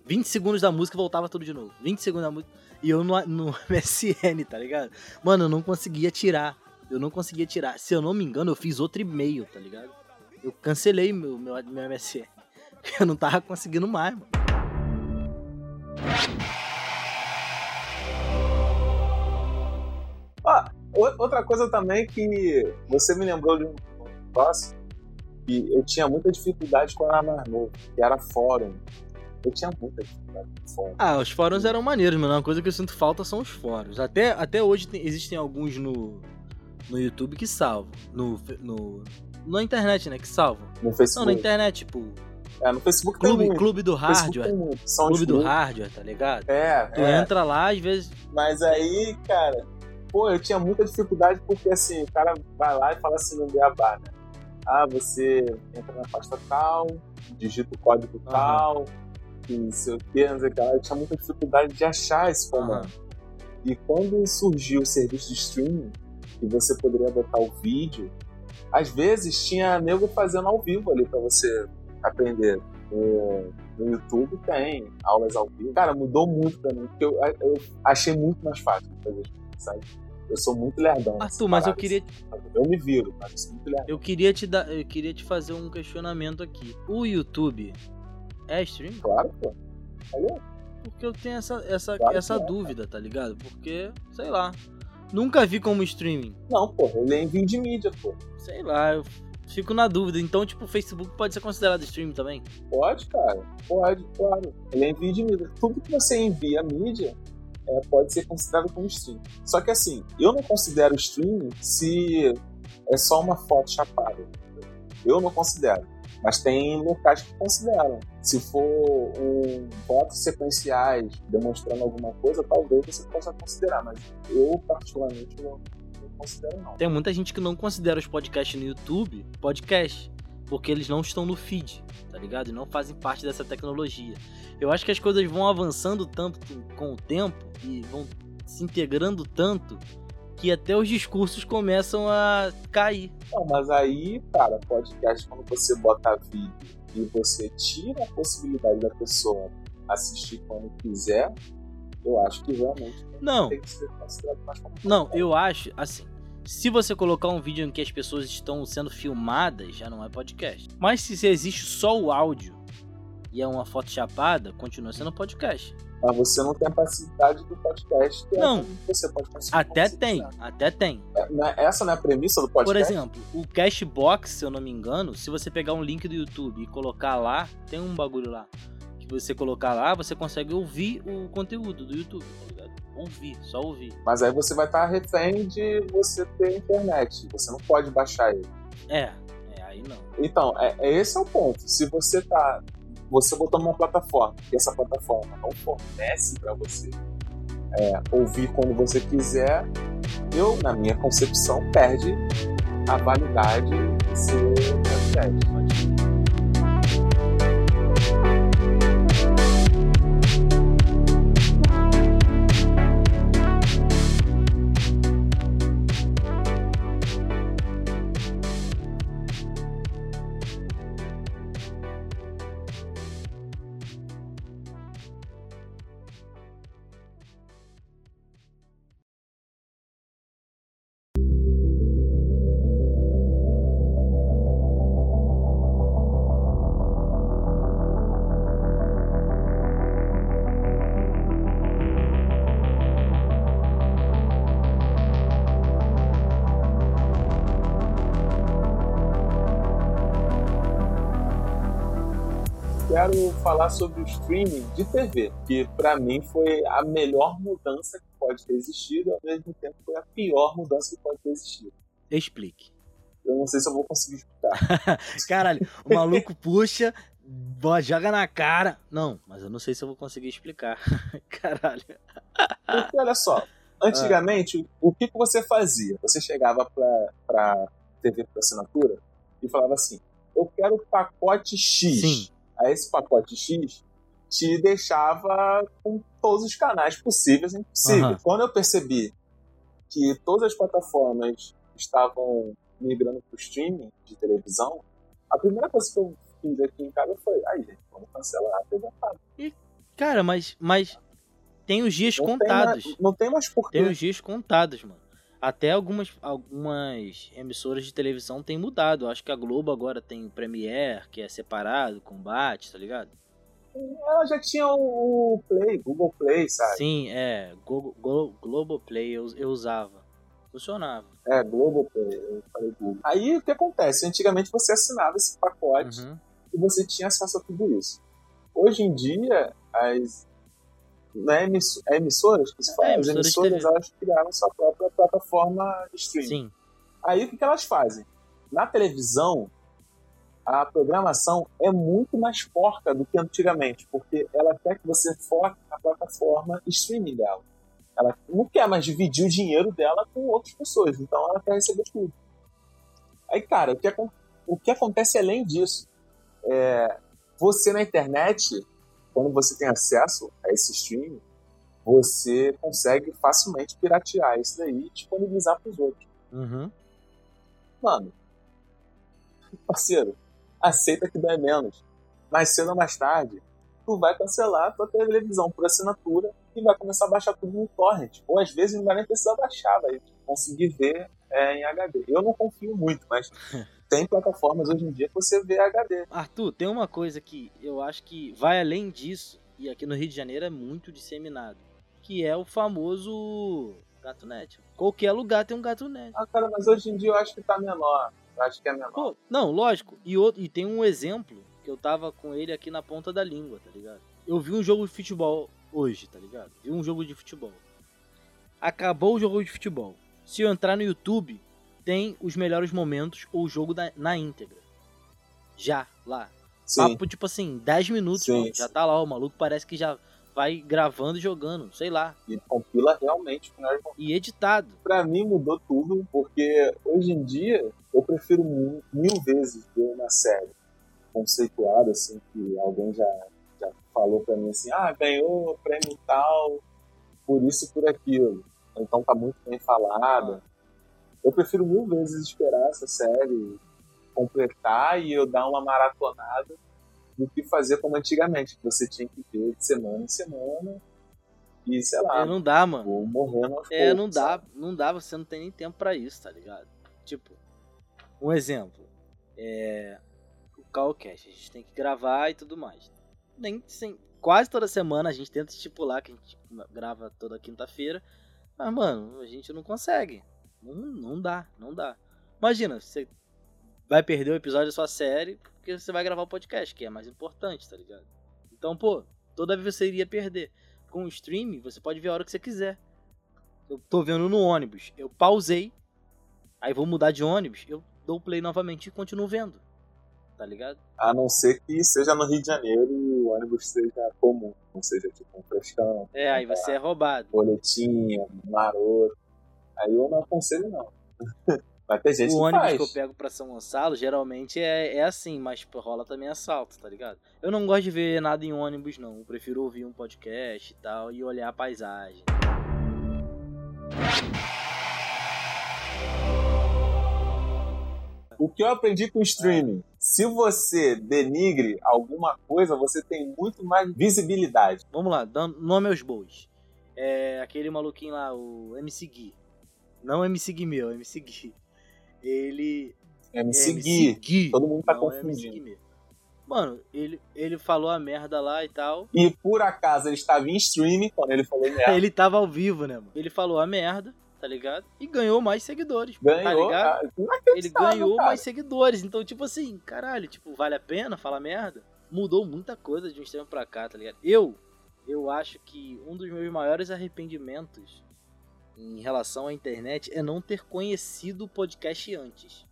[SPEAKER 4] 20 segundos da música e voltava tudo de novo. 20 segundos da música. E eu no, no MSN, tá ligado? Mano, eu não conseguia tirar. Eu não conseguia tirar. Se eu não me engano, eu fiz outro e-mail, tá ligado? Eu cancelei meu, meu, meu MSN. Eu não tava conseguindo mais, mano.
[SPEAKER 5] Outra coisa também que você me lembrou de um negócio que eu tinha muita dificuldade quando era mais novo, que era fórum. Eu tinha muita dificuldade com fórum.
[SPEAKER 4] Ah, os fóruns eram maneiros, mas uma coisa que eu sinto falta são os fóruns. Até, até hoje tem, existem alguns no, no YouTube que salvam. No, no, na internet, né? Que salvam.
[SPEAKER 5] No Facebook.
[SPEAKER 4] Não, na internet, tipo.
[SPEAKER 5] É, no Facebook
[SPEAKER 4] Clube,
[SPEAKER 5] tem muito.
[SPEAKER 4] clube do Hardware. Clube do. Hardware, tá ligado?
[SPEAKER 5] É,
[SPEAKER 4] Tu
[SPEAKER 5] é.
[SPEAKER 4] entra lá, às vezes.
[SPEAKER 5] Mas aí, cara, pô, eu tinha muita dificuldade porque assim, o cara vai lá e fala assim no Beabá, né? Ah, você entra na pasta tal, digita o código
[SPEAKER 4] Aham.
[SPEAKER 5] tal, e não sei o que, não sei o que. Eu tinha muita dificuldade de achar esse comando. E quando surgiu o serviço de streaming, que você poderia botar o vídeo, às vezes tinha nego fazendo ao vivo ali pra você aprender. No, no YouTube tem aulas ao vivo. Cara, mudou muito pra mim, porque eu, eu achei muito mais fácil fazer sabe? Eu sou muito lerdão.
[SPEAKER 4] Arthur, mas eu queria,
[SPEAKER 5] sabe? Eu me viro, mas eu sou muito lerdão.
[SPEAKER 4] eu queria te dar, eu queria te fazer um questionamento aqui. O YouTube é stream?
[SPEAKER 5] Claro, pô.
[SPEAKER 4] Porque eu tenho essa, essa,
[SPEAKER 5] Claro
[SPEAKER 4] essa
[SPEAKER 5] é,
[SPEAKER 4] dúvida, tá ligado? Porque, sei lá. Nunca vi como streaming.
[SPEAKER 5] Não, pô, ele é envio de mídia, pô.
[SPEAKER 4] Sei lá, eu fico na dúvida. Então, tipo, o Facebook pode ser considerado streaming também?
[SPEAKER 5] Pode, cara. Pode, claro. Ele é envio de mídia. Tudo que você envia mídia é, pode ser considerado como stream. Só que assim, eu não considero streaming se é só uma foto chapada. Eu não considero. Mas tem locais que consideram. Se for um fotos sequenciais demonstrando alguma coisa, talvez você possa considerar. Mas eu, particularmente, não, não considero, não.
[SPEAKER 4] Tem muita gente que não considera os podcasts no YouTube podcast. Porque eles não estão no feed, tá ligado? E não fazem parte dessa tecnologia. Eu acho que as coisas vão avançando tanto com o tempo e vão se integrando tanto que até os discursos começam a cair.
[SPEAKER 5] Não, mas aí, cara, podcast, quando você bota vídeo e você tira a possibilidade da pessoa assistir quando quiser, eu acho que realmente
[SPEAKER 4] Não,
[SPEAKER 5] tem que ser considerado mais como
[SPEAKER 4] não, eu acho, assim, se você colocar um vídeo em que as pessoas estão sendo filmadas, já não é podcast. Mas se existe só o áudio e é uma foto chapada, continua sendo podcast.
[SPEAKER 5] Mas você não tem a passividade do podcast.
[SPEAKER 4] Não.
[SPEAKER 5] Você pode consumir
[SPEAKER 4] Até tem, até tem.
[SPEAKER 5] É, não é- essa não é a premissa do
[SPEAKER 4] Por
[SPEAKER 5] podcast?
[SPEAKER 4] exemplo, o Cashbox, se eu não me engano, se você pegar um link do YouTube e colocar lá, tem um bagulho lá. Que você colocar lá, você consegue ouvir o conteúdo do YouTube? Ouvir, só ouvir.
[SPEAKER 5] Mas aí você vai estar refém de você ter internet. Você não pode baixar ele.
[SPEAKER 4] É, é, aí não.
[SPEAKER 5] Então, é, é esse é o ponto. Se você tá. Você botou numa plataforma e essa plataforma não fornece para você é, ouvir quando você quiser, eu, na minha concepção, perde a validade de ser podcast. Quero falar sobre o streaming de TV, que para mim foi a melhor mudança que pode ter existido, e ao mesmo tempo foi a pior mudança que pode ter existido.
[SPEAKER 4] Explique.
[SPEAKER 5] Eu não sei se eu vou conseguir explicar.
[SPEAKER 4] Caralho, o maluco puxa, joga na cara. Não, mas eu não sei se eu vou conseguir explicar. Caralho.
[SPEAKER 5] Porque olha só, antigamente, o que, que você fazia? Você chegava pra, pra TV por assinatura e falava assim: eu quero o pacote X.
[SPEAKER 4] Sim.
[SPEAKER 5] Aí esse pacote X te deixava com todos os canais possíveis e impossíveis.
[SPEAKER 4] Aham.
[SPEAKER 5] Quando eu percebi que todas as plataformas estavam migrando para o streaming de televisão, A primeira coisa que eu fiz aqui em casa foi, aí, gente, vamos cancelar a TV a cabo.
[SPEAKER 4] Cara, mas, mas tem os dias
[SPEAKER 5] Não tem
[SPEAKER 4] contados.
[SPEAKER 5] mais- não tem mais porquê.
[SPEAKER 4] Tem os dias contados, mano. Até algumas, algumas emissoras de televisão têm mudado. Acho que a Globo agora tem o Premiere, que é separado, combate, tá ligado?
[SPEAKER 5] Ela já tinha o Play, Google Play, sabe?
[SPEAKER 4] Sim, é. Go, Go, Globoplay eu, eu usava. Funcionava.
[SPEAKER 5] É, Globo Play, eu falei Google. Aí o que acontece? Antigamente você assinava esse pacote
[SPEAKER 4] Uhum.
[SPEAKER 5] e você tinha acesso a tudo isso. Hoje em dia, as não é, emiss- é emissoras que se fala?
[SPEAKER 4] É,
[SPEAKER 5] as
[SPEAKER 4] emissoras
[SPEAKER 5] elas criaram sua própria plataforma de streaming.
[SPEAKER 4] Sim.
[SPEAKER 5] Aí o que, que elas fazem? Na televisão, a programação é muito mais porca do que antigamente, porque ela quer que você foque na plataforma streaming dela. Ela não quer mais dividir o dinheiro dela com outras pessoas, então ela quer receber tudo. Aí, cara, o que, o que acontece além disso? É, você na internet, quando você tem acesso a esse streaming, você consegue facilmente piratear isso daí e disponibilizar para os outros.
[SPEAKER 4] Uhum.
[SPEAKER 5] Mano, parceiro, aceita que dói menos. Mais cedo ou mais tarde, tu vai cancelar a tua televisão por assinatura e vai começar a baixar tudo no torrent. Ou às vezes não vai nem precisar baixar, vai conseguir ver é, em HD. Eu não confio muito, mas tem plataformas hoje em dia que você vê HD.
[SPEAKER 4] Arthur, tem uma coisa que eu acho que vai além disso, e aqui no Rio de Janeiro é muito disseminado, que é o famoso gato net. Qualquer lugar tem um gato net.
[SPEAKER 5] Ah, cara, mas hoje em dia eu acho que tá menor. Eu acho que é menor.
[SPEAKER 4] Pô, não, lógico. E, outro, e tem um exemplo que eu tava com ele aqui na ponta da língua, tá ligado? Eu vi um jogo de futebol hoje, tá ligado? Vi um jogo de futebol. Acabou o jogo de futebol. Se eu entrar no YouTube, tem os melhores momentos ou o jogo da- na íntegra. Já, lá.
[SPEAKER 5] Sim.
[SPEAKER 4] Papo, tipo assim, 10 minutos,
[SPEAKER 5] Sim,
[SPEAKER 4] mano. Já
[SPEAKER 5] sim.
[SPEAKER 4] tá lá, o maluco parece que já vai gravando e jogando, sei lá.
[SPEAKER 5] E compila realmente os melhores
[SPEAKER 4] E editado.
[SPEAKER 5] pra mim mudou tudo, porque hoje em dia eu prefiro mu- mil vezes ver uma série conceituada, assim, que alguém já, já falou pra mim assim, ah, ganhou prêmio tal, por isso e por aquilo. Então tá muito bem falada. Eu prefiro mil vezes esperar essa série completar e eu dar uma maratonada do que fazer como antigamente, que você tinha que ver de semana em semana e, sei lá,
[SPEAKER 4] É, não dá, mano.
[SPEAKER 5] vou morrendo aos
[SPEAKER 4] É,
[SPEAKER 5] poucos,
[SPEAKER 4] não dá,
[SPEAKER 5] sabe?
[SPEAKER 4] não dá, você não tem nem tempo pra isso, tá ligado? Tipo, um exemplo. É. O Calcast, a gente tem que gravar e tudo mais. Nem sem, quase toda semana a gente tenta estipular que a gente grava toda quinta-feira. Mas, mano, a gente não consegue. Não, não dá, não dá. Imagina, você vai perder o episódio da sua série porque você vai gravar o podcast, que é mais importante, tá ligado? Então, pô, toda vez você iria perder. Com o stream, você pode ver a hora que você quiser. Eu tô vendo no ônibus, eu pausei, aí vou mudar de ônibus, eu dou play novamente e continuo vendo. Tá ligado?
[SPEAKER 5] A não ser que seja no Rio de Janeiro e o ônibus seja comum, não seja tipo um frescão,
[SPEAKER 4] É, aí você é roubado.
[SPEAKER 5] boletinha, maroto. Aí eu não aconselho, não. Mas tem gente
[SPEAKER 4] O
[SPEAKER 5] que
[SPEAKER 4] ônibus
[SPEAKER 5] faz.
[SPEAKER 4] que eu pego pra São Gonçalo geralmente é, é assim, mas rola também assalto, tá ligado? Eu não gosto de ver nada em ônibus, não. Eu prefiro ouvir um podcast e tal e olhar a paisagem.
[SPEAKER 5] O que eu aprendi com o streaming? Se você denigre alguma coisa, você tem muito mais visibilidade.
[SPEAKER 4] Vamos lá, dando nome aos bois. É aquele maluquinho lá, o MC Gui. Não MC Gui meu, MC Gui. Ele.
[SPEAKER 5] É me
[SPEAKER 4] é
[SPEAKER 5] seguir.
[SPEAKER 4] MC Gui.
[SPEAKER 5] Todo mundo tá
[SPEAKER 4] não é MC
[SPEAKER 5] confundindo.
[SPEAKER 4] Meu. Mano, ele, ele falou a merda lá e tal.
[SPEAKER 5] E por acaso ele estava em streaming quando ele falou merda.
[SPEAKER 4] Ele tava ao vivo, né, mano? Ele falou a merda, tá ligado? E ganhou mais seguidores. Tá
[SPEAKER 5] Ganhou.
[SPEAKER 4] ligado?
[SPEAKER 5] cara.
[SPEAKER 4] Ele ganhou
[SPEAKER 5] cara.
[SPEAKER 4] mais seguidores. Então, tipo assim, caralho, tipo, vale a pena falar merda? Mudou muita coisa de um tempo pra cá, tá ligado? Eu, eu acho que um dos meus maiores arrependimentos em relação à internet é não ter conhecido o podcast antes.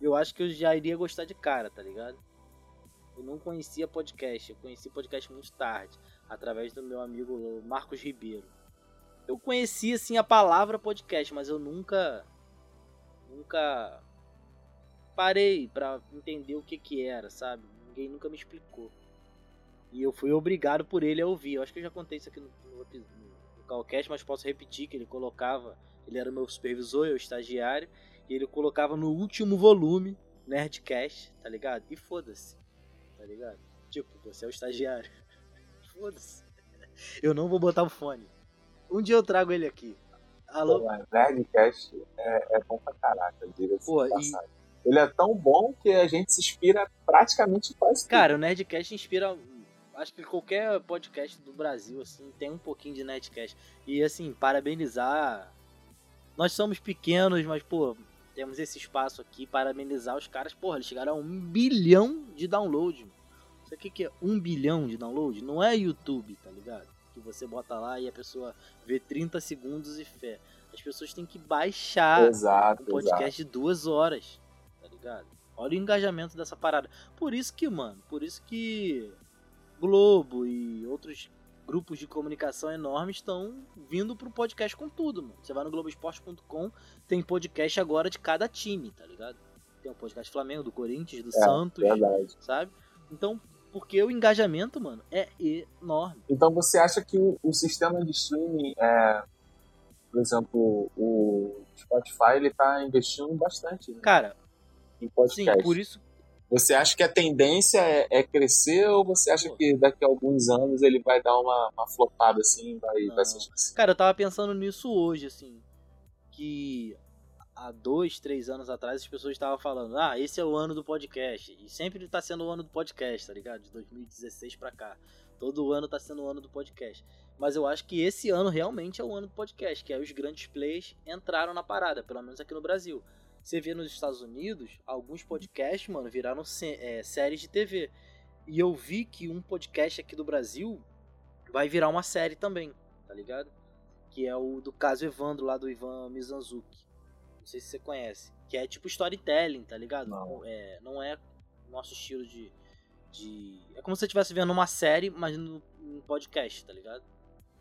[SPEAKER 4] Eu acho que eu já iria gostar de cara, tá ligado? Eu não conhecia podcast, eu conheci podcast muito tarde, através do meu amigo Marcos Ribeiro. Eu conhecia assim a palavra podcast, mas eu nunca nunca parei pra entender o que que era, sabe? Ninguém nunca me explicou. E eu fui obrigado por ele a ouvir. Eu acho que eu já contei isso aqui no, no Calcast, mas posso repetir que ele colocava, ele era o meu supervisor, eu estagiário, e ele colocava no último volume Nerdcast, tá ligado? E foda-se, tá ligado? Tipo, você é o estagiário. Foda-se. Eu não vou botar o fone. Um dia eu trago ele aqui. Alô?
[SPEAKER 5] Pô, mas Nerdcast é, é bom pra caraca, diga-se
[SPEAKER 4] Pô, e-.
[SPEAKER 5] Ele é tão bom que a gente se inspira praticamente quase tudo.
[SPEAKER 4] Cara, o Nerdcast inspira. Acho que qualquer podcast do Brasil, assim, tem um pouquinho de Nerdcast. E, assim, parabenizar. Nós somos pequenos, mas, pô, temos esse espaço aqui. Parabenizar os caras. Porra, eles chegaram a um bilhão de download. Sabe o que, que é um bilhão de download? Não é YouTube, tá ligado? Que você bota lá e a pessoa vê 30 segundos e fé. As pessoas têm que baixar
[SPEAKER 5] exato,
[SPEAKER 4] um podcast de duas horas, tá ligado? Olha o engajamento dessa parada. Por isso que, mano, por isso que Globo e outros grupos de comunicação enormes estão vindo pro podcast com tudo, mano. Você vai no Globoesporte.com, tem podcast agora de cada time, tá ligado? Tem o podcast Flamengo, do Corinthians, do
[SPEAKER 5] É,
[SPEAKER 4] Santos,
[SPEAKER 5] Verdade.
[SPEAKER 4] sabe? Então, porque o engajamento, mano, é enorme.
[SPEAKER 5] Então você acha que o, o sistema de streaming, é, por exemplo, o Spotify, ele tá investindo bastante né,
[SPEAKER 4] Cara,
[SPEAKER 5] em
[SPEAKER 4] sim,
[SPEAKER 5] podcast?
[SPEAKER 4] por isso
[SPEAKER 5] Você acha que a tendência é, é crescer ou você acha que daqui a alguns anos ele vai dar uma, uma flopada assim, vai, vai ser?
[SPEAKER 4] Cara, eu tava pensando nisso hoje, assim. Que há dois, três anos atrás as pessoas estavam falando, ah, esse é o ano do podcast. E sempre tá sendo o ano do podcast, tá ligado? De 2016 pra cá. Todo ano tá sendo o ano do podcast. Mas eu acho que esse ano realmente é o ano do podcast, que aí os grandes players entraram na parada, pelo menos aqui no Brasil. Você vê nos Estados Unidos, alguns podcasts, mano, viraram é, séries de TV. E eu vi que um podcast aqui do Brasil vai virar uma série também, tá ligado? Que é o do caso Evandro, lá do Ivan Mizanzuki. Não sei se você conhece. Que é tipo storytelling, tá ligado?
[SPEAKER 5] Não.
[SPEAKER 4] É, não é nosso estilo de, de. É como se você estivesse vendo uma série, mas no, num podcast, tá ligado?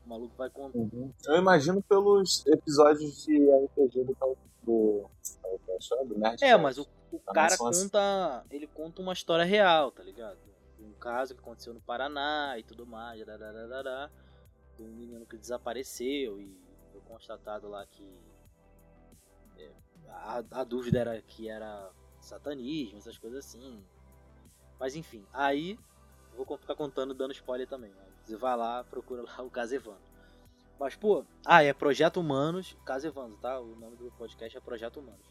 [SPEAKER 4] O maluco vai contar.
[SPEAKER 5] Eu imagino pelos episódios de RPG do Cal- do, do.
[SPEAKER 4] É, mas o, o cara conta. Ele conta uma história real, tá ligado? Um caso que aconteceu no Paraná e tudo mais. darararará, De um menino que desapareceu e foi constatado lá que. é, a, a dúvida era que era satanismo, essas coisas assim. Mas enfim, aí. Vou ficar contando, dando spoiler também. né? Você vai lá, procura lá o caso Evandro. Mas, pô, ah, é Projeto Humanos, caso Evandro, tá? O nome do podcast é Projeto Humanos.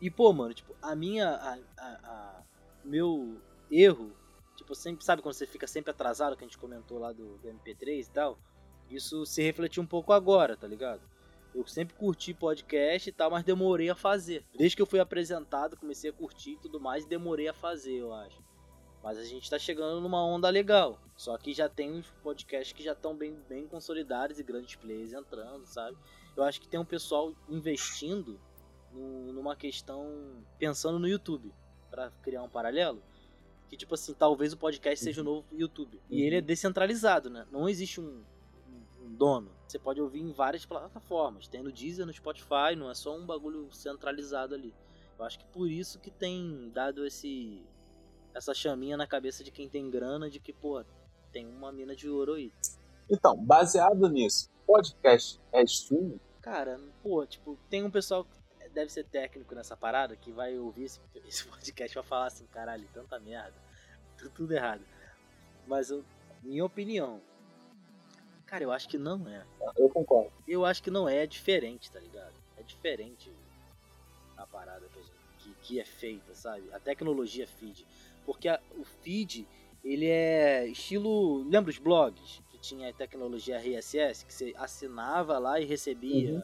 [SPEAKER 4] E, pô, mano, tipo, a minha. A, a- a- meu erro, tipo, sempre, sabe quando você fica sempre atrasado, que a gente comentou lá do, do MP3 e tal? Isso se refletiu um pouco agora, tá ligado? Eu sempre curti podcast e tal, mas demorei a fazer. Desde que eu fui apresentado, comecei a curtir e tudo mais, demorei a fazer, eu acho. Mas a gente tá chegando numa onda legal. Só que já tem uns podcasts que já estão bem, bem consolidados e grandes players entrando, sabe? Eu acho que tem um pessoal investindo no- numa questão pensando no YouTube Pra criar um paralelo. Que tipo assim talvez o podcast seja o novo YouTube. E ele é descentralizado né? Não existe um, um- um dono. Você pode ouvir em várias plataformas. Tem no Deezer no Spotify não é só um bagulho centralizado ali. Eu acho que por isso que tem dado esse essa chaminha na cabeça de quem tem grana de que pô tem uma mina de ouro aí
[SPEAKER 5] Então, baseado nisso, podcast é streaming?
[SPEAKER 4] Cara, pô, tipo, tem um pessoal que deve ser técnico nessa parada que vai ouvir esse, esse podcast e vai falar assim, caralho, tanta merda, tudo, tudo errado. Mas, eu, minha opinião, cara, eu acho que não é.
[SPEAKER 5] Eu concordo.
[SPEAKER 4] Eu acho que não é, é diferente, tá ligado? É diferente a parada que, gente- que, que é feita, sabe? A tecnologia feed. Porque a- o feed, ele é estilo. Lembra os blogs? Que tinha a tecnologia RSS, que você assinava lá e recebia.
[SPEAKER 5] Uhum.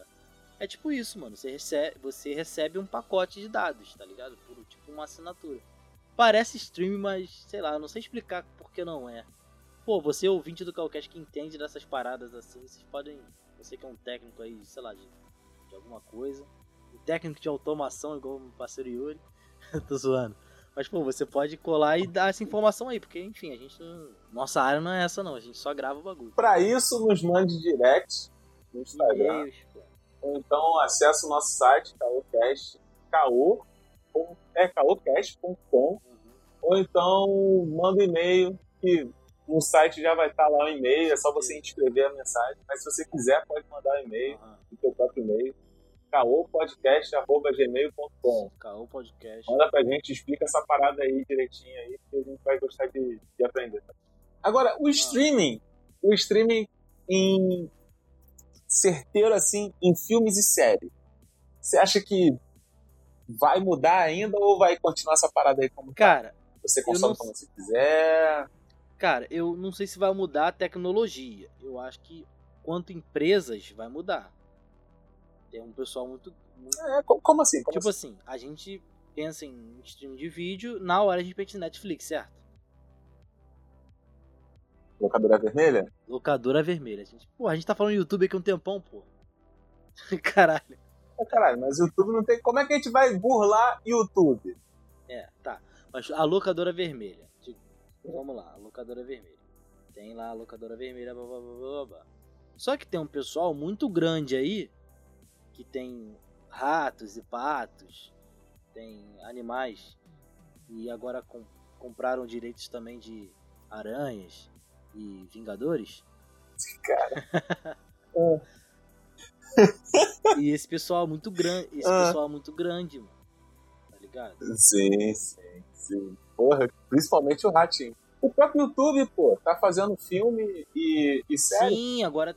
[SPEAKER 4] É tipo isso, mano. Você recebe, você recebe um pacote de dados, tá ligado? Por tipo uma assinatura. Parece stream, mas sei lá, eu não sei explicar por que não é. Pô, você ouvinte do Calcast que entende dessas paradas assim, vocês podem. Você que é um técnico aí, sei lá, de, de alguma coisa. Um técnico de automação, igual o meu parceiro Yuri. Tô zoando. Mas, pô, você pode colar e dar essa informação aí, porque, enfim, a gente. não- Nossa área não é essa, não. A gente só grava o bagulho.
[SPEAKER 5] Para isso, nos mande direct no Instagram.
[SPEAKER 4] Pô.
[SPEAKER 5] Ou então acesse o nosso site, caocast, caô, é caocast.com.
[SPEAKER 4] Uhum.
[SPEAKER 5] Ou então manda um e-mail, que no site já vai estar lá o e-mail, é só você inscrever a mensagem. Mas se você quiser, pode mandar o e-mail,
[SPEAKER 4] Aham.
[SPEAKER 5] o seu próprio e-mail. caopodcast.gmail.com.
[SPEAKER 4] Caô Podcast.
[SPEAKER 5] Manda pra gente, explica essa parada aí direitinho aí, que a gente vai gostar de, de aprender. Agora, o streaming, o streaming em certeiro assim, em filmes e séries. Você acha que vai mudar ainda ou vai continuar essa parada aí como tá?
[SPEAKER 4] Cara,
[SPEAKER 5] você consome
[SPEAKER 4] não-
[SPEAKER 5] quando você quiser?
[SPEAKER 4] cara, eu não sei se vai mudar a tecnologia. Eu acho que quanto empresas vai mudar. Tem um pessoal muito, muito
[SPEAKER 5] É, co- como assim? Como
[SPEAKER 4] tipo
[SPEAKER 5] assim?
[SPEAKER 4] assim, a gente pensa em streaming de vídeo, na hora a gente pensa em Netflix, certo?
[SPEAKER 5] Locadora vermelha?
[SPEAKER 4] Locadora vermelha. A gente, pô, a gente tá falando YouTube aqui um tempão, pô. Caralho.
[SPEAKER 5] É, caralho, mas YouTube não tem. Como é que a gente vai burlar YouTube?
[SPEAKER 4] É, tá. Mas a locadora vermelha. Tipo, vamos lá, a locadora vermelha. Tem lá a locadora vermelha, blá, blá, blá, blá, blá. Só que tem um pessoal muito grande aí que tem ratos e patos, tem animais e agora com- compraram direitos também de aranhas e vingadores.
[SPEAKER 5] Cara.
[SPEAKER 4] E esse pessoal é muito grande, esse
[SPEAKER 5] Ah.
[SPEAKER 4] pessoal é muito grande, mano. Tá ligado?
[SPEAKER 5] Sim, sim, sim. Porra, principalmente o Ratinho. O próprio YouTube, pô, tá fazendo filme e, e série
[SPEAKER 4] Sim, agora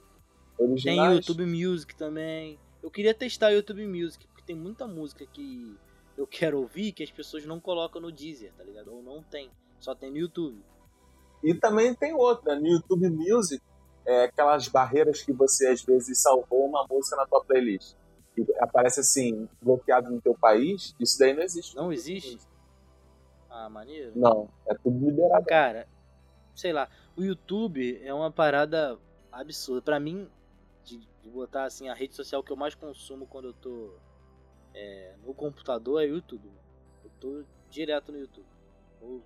[SPEAKER 5] originais.
[SPEAKER 4] Tem YouTube Music também. Eu queria testar o YouTube Music, porque tem muita música que eu quero ouvir que as pessoas não colocam no Deezer, tá ligado? Ou não tem. Só tem no YouTube.
[SPEAKER 5] E também tem outra, no YouTube Music, é aquelas barreiras que você às vezes salvou uma música na tua playlist. E aparece assim, bloqueado no teu país, isso daí não existe.
[SPEAKER 4] Não existe? Ah, maneiro.
[SPEAKER 5] Não, é tudo liberado.
[SPEAKER 4] Cara, sei lá, o YouTube é uma parada absurda. Pra mim, botar assim, a rede social que eu mais consumo quando eu tô é, no computador é o YouTube. mano. Eu tô direto no YouTube. Eu-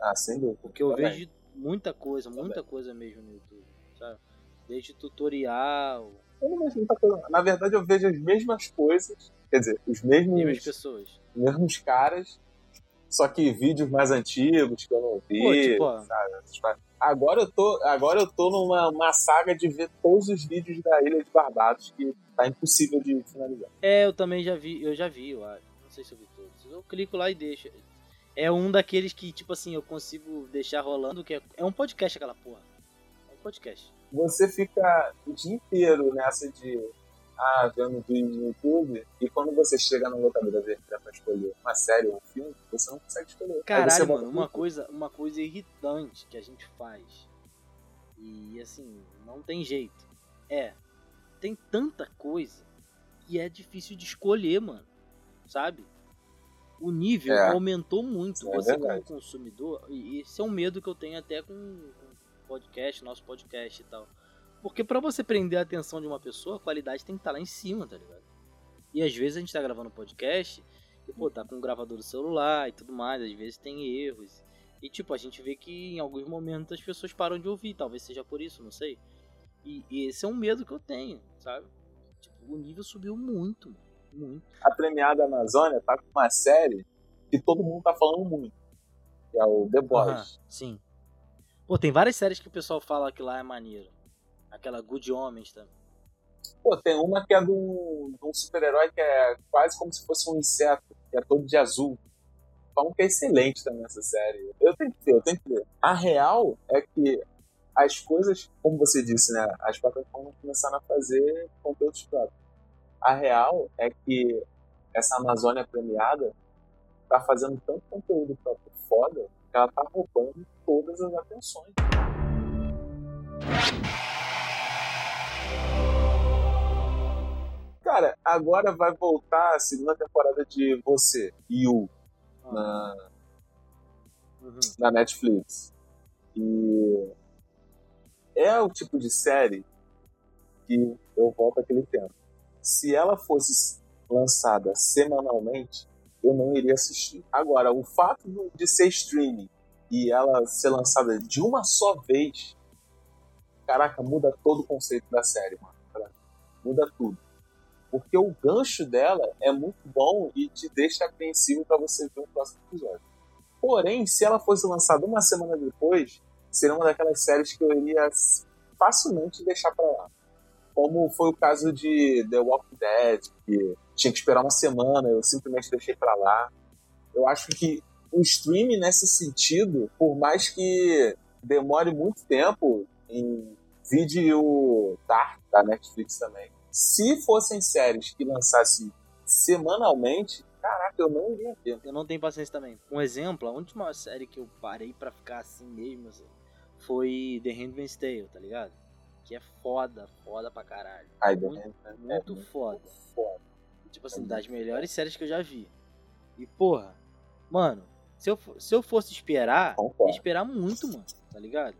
[SPEAKER 5] Ah, sem dúvida.
[SPEAKER 4] Porque eu
[SPEAKER 5] Também.
[SPEAKER 4] vejo muita coisa, muita coisa mesmo no YouTube, sabe? Desde tutorial,
[SPEAKER 5] Eu não vejo muita coisa. Na verdade, eu vejo as mesmas coisas, quer dizer, os mesmos,
[SPEAKER 4] mesmas pessoas.
[SPEAKER 5] mesmos caras, só que vídeos mais antigos que eu não vi,
[SPEAKER 4] Pô, tipo,
[SPEAKER 5] sabe? Agora eu tô, agora eu tô numa uma saga de ver todos os vídeos da Ilha de Barbados que tá impossível de finalizar.
[SPEAKER 4] É, eu também já vi, eu já vi, eu acho. Não sei se eu vi todos. Eu clico lá e deixo. É um daqueles que, tipo assim, eu consigo deixar rolando, que é, é um podcast aquela porra. É um podcast.
[SPEAKER 5] Você fica o dia inteiro nessa de ah, vendo vídeo no YouTube, e quando você chega na locadora pra escolher uma série ou um você não consegue escolher.
[SPEAKER 4] Caralho, mano, uma
[SPEAKER 5] tudo.
[SPEAKER 4] coisa, uma coisa irritante que a gente faz. E assim, não tem jeito. É, tem tanta coisa que é difícil de escolher, mano. Sabe? O nível
[SPEAKER 5] É.
[SPEAKER 4] aumentou muito.
[SPEAKER 5] É
[SPEAKER 4] Você
[SPEAKER 5] verdade.
[SPEAKER 4] como consumidor, e esse é um medo que eu tenho até com podcast, nosso podcast e tal. Porque pra você prender a atenção de uma pessoa, a qualidade tem que estar lá em cima, tá ligado? E às vezes a gente tá gravando podcast pô, tá com o gravador do celular e tudo mais, às vezes tem erros. E, tipo, a gente vê que em alguns momentos as pessoas param de ouvir, talvez seja por isso, não sei. E, e esse é um medo que eu tenho, sabe? Tipo, o nível subiu muito, muito.
[SPEAKER 5] A premiada Amazônia tá com uma série que todo mundo tá falando muito, que é o The Boys.
[SPEAKER 4] Sim. Pô, tem várias séries que o pessoal fala que lá é maneiro. Aquela Good Homens também.
[SPEAKER 5] Pô, tem uma que é um, de um super-herói que é quase como se fosse um inseto, que é todo de azul. Falam que é excelente também essa série. Eu tenho que ver, eu tenho que ver. A real é que as coisas, como você disse, né? As plataformas começaram a fazer conteúdos próprios. A real é que essa Amazônia premiada tá fazendo tanto conteúdo próprio foda que ela tá roubando todas as atenções. Cara, agora vai voltar a segunda temporada de Você, You, na,
[SPEAKER 4] Uhum.
[SPEAKER 5] na Netflix. E é o tipo de série que eu volto àquele tempo. Se ela fosse lançada semanalmente, eu não iria assistir. Agora, o fato de ser streaming e ela ser lançada de uma só vez, caraca, muda todo o conceito da série, mano. Muda tudo. Porque o gancho dela é muito bom e te deixa apreensivo para você ver o próximo episódio. Porém, se ela fosse lançada uma semana depois, seria uma daquelas séries que eu iria facilmente deixar pra lá. como foi o caso de The Walking Dead, que tinha que esperar uma semana, eu simplesmente deixei para lá. Eu acho que o streaming nesse sentido, por mais que demore muito tempo, em vídeo Dark da Netflix também. Se fossem séries que lançassem semanalmente, caraca, eu não iria ver.
[SPEAKER 4] Eu não tenho paciência também. Um exemplo, a última série que eu parei para ficar assim mesmo assim, foi The Handmaid's Tale, tá ligado? Que é foda, foda pra caralho.
[SPEAKER 5] Ai,
[SPEAKER 4] muito,
[SPEAKER 5] é,
[SPEAKER 4] muito
[SPEAKER 5] é,
[SPEAKER 4] foda.
[SPEAKER 5] foda.
[SPEAKER 4] Tipo assim, das melhores séries que eu já vi. E porra, mano, se eu, se eu fosse esperar,
[SPEAKER 5] Concordo.
[SPEAKER 4] ia esperar muito, mano, tá ligado?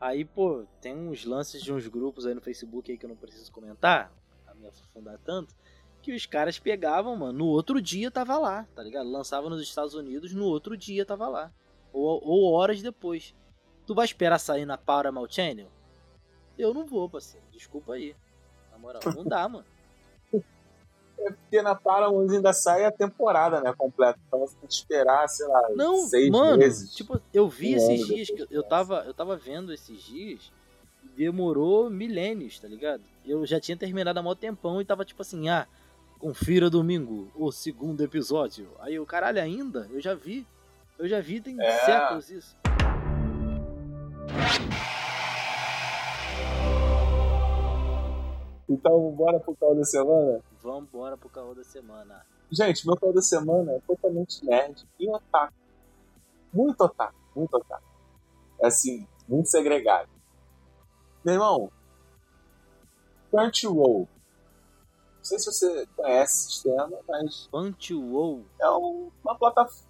[SPEAKER 4] Aí, pô, tem uns lances de uns grupos aí no Facebook aí que eu não preciso comentar, a me aprofundar tanto, que os caras pegavam, mano, no outro dia tava lá, tá ligado? Lançava nos Estados Unidos, no outro dia tava lá. Ou, ou horas depois. Tu vai esperar sair na Paramount Channel? Eu não vou, parceiro. Desculpa aí. Na moral, não dá, mano.
[SPEAKER 5] É porque na Paramount ainda sai a temporada, né, completa. Então você tem que esperar, sei lá,
[SPEAKER 4] Não,
[SPEAKER 5] seis
[SPEAKER 4] mano,
[SPEAKER 5] meses.
[SPEAKER 4] tipo, eu vi
[SPEAKER 5] Um
[SPEAKER 4] esses dias, que eu
[SPEAKER 5] que
[SPEAKER 4] tava, eu tava vendo esses dias, demorou milênios, tá ligado? Eu já tinha terminado há mó tempão e tava tipo assim, ah, confira domingo, o segundo episódio. Aí eu, caralho, ainda? Eu já vi. Eu já vi, tem
[SPEAKER 5] É.
[SPEAKER 4] séculos isso.
[SPEAKER 5] Então, bora pro caô da semana?
[SPEAKER 4] Vambora pro caô da semana.
[SPEAKER 5] Gente, meu caô da semana é totalmente nerd e otaku. Muito otaku, muito otaku. É assim, muito segregado. Meu irmão, Crunchyroll. Não sei se você conhece esse sistema, mas
[SPEAKER 4] Wow.
[SPEAKER 5] é um- uma plataforma.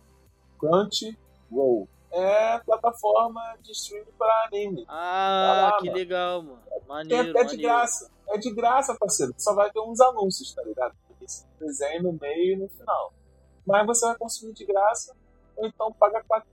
[SPEAKER 5] Crunchyroll. É plataforma de streaming para anime.
[SPEAKER 4] Ah, que legal, mano. Maneiro,
[SPEAKER 5] até de
[SPEAKER 4] maneiro.
[SPEAKER 5] graça. É de graça, parceiro. Só vai ver uns anúncios, tá ligado? Esse desenho no meio e no final. Mas você vai consumir de graça, ou então paga 4,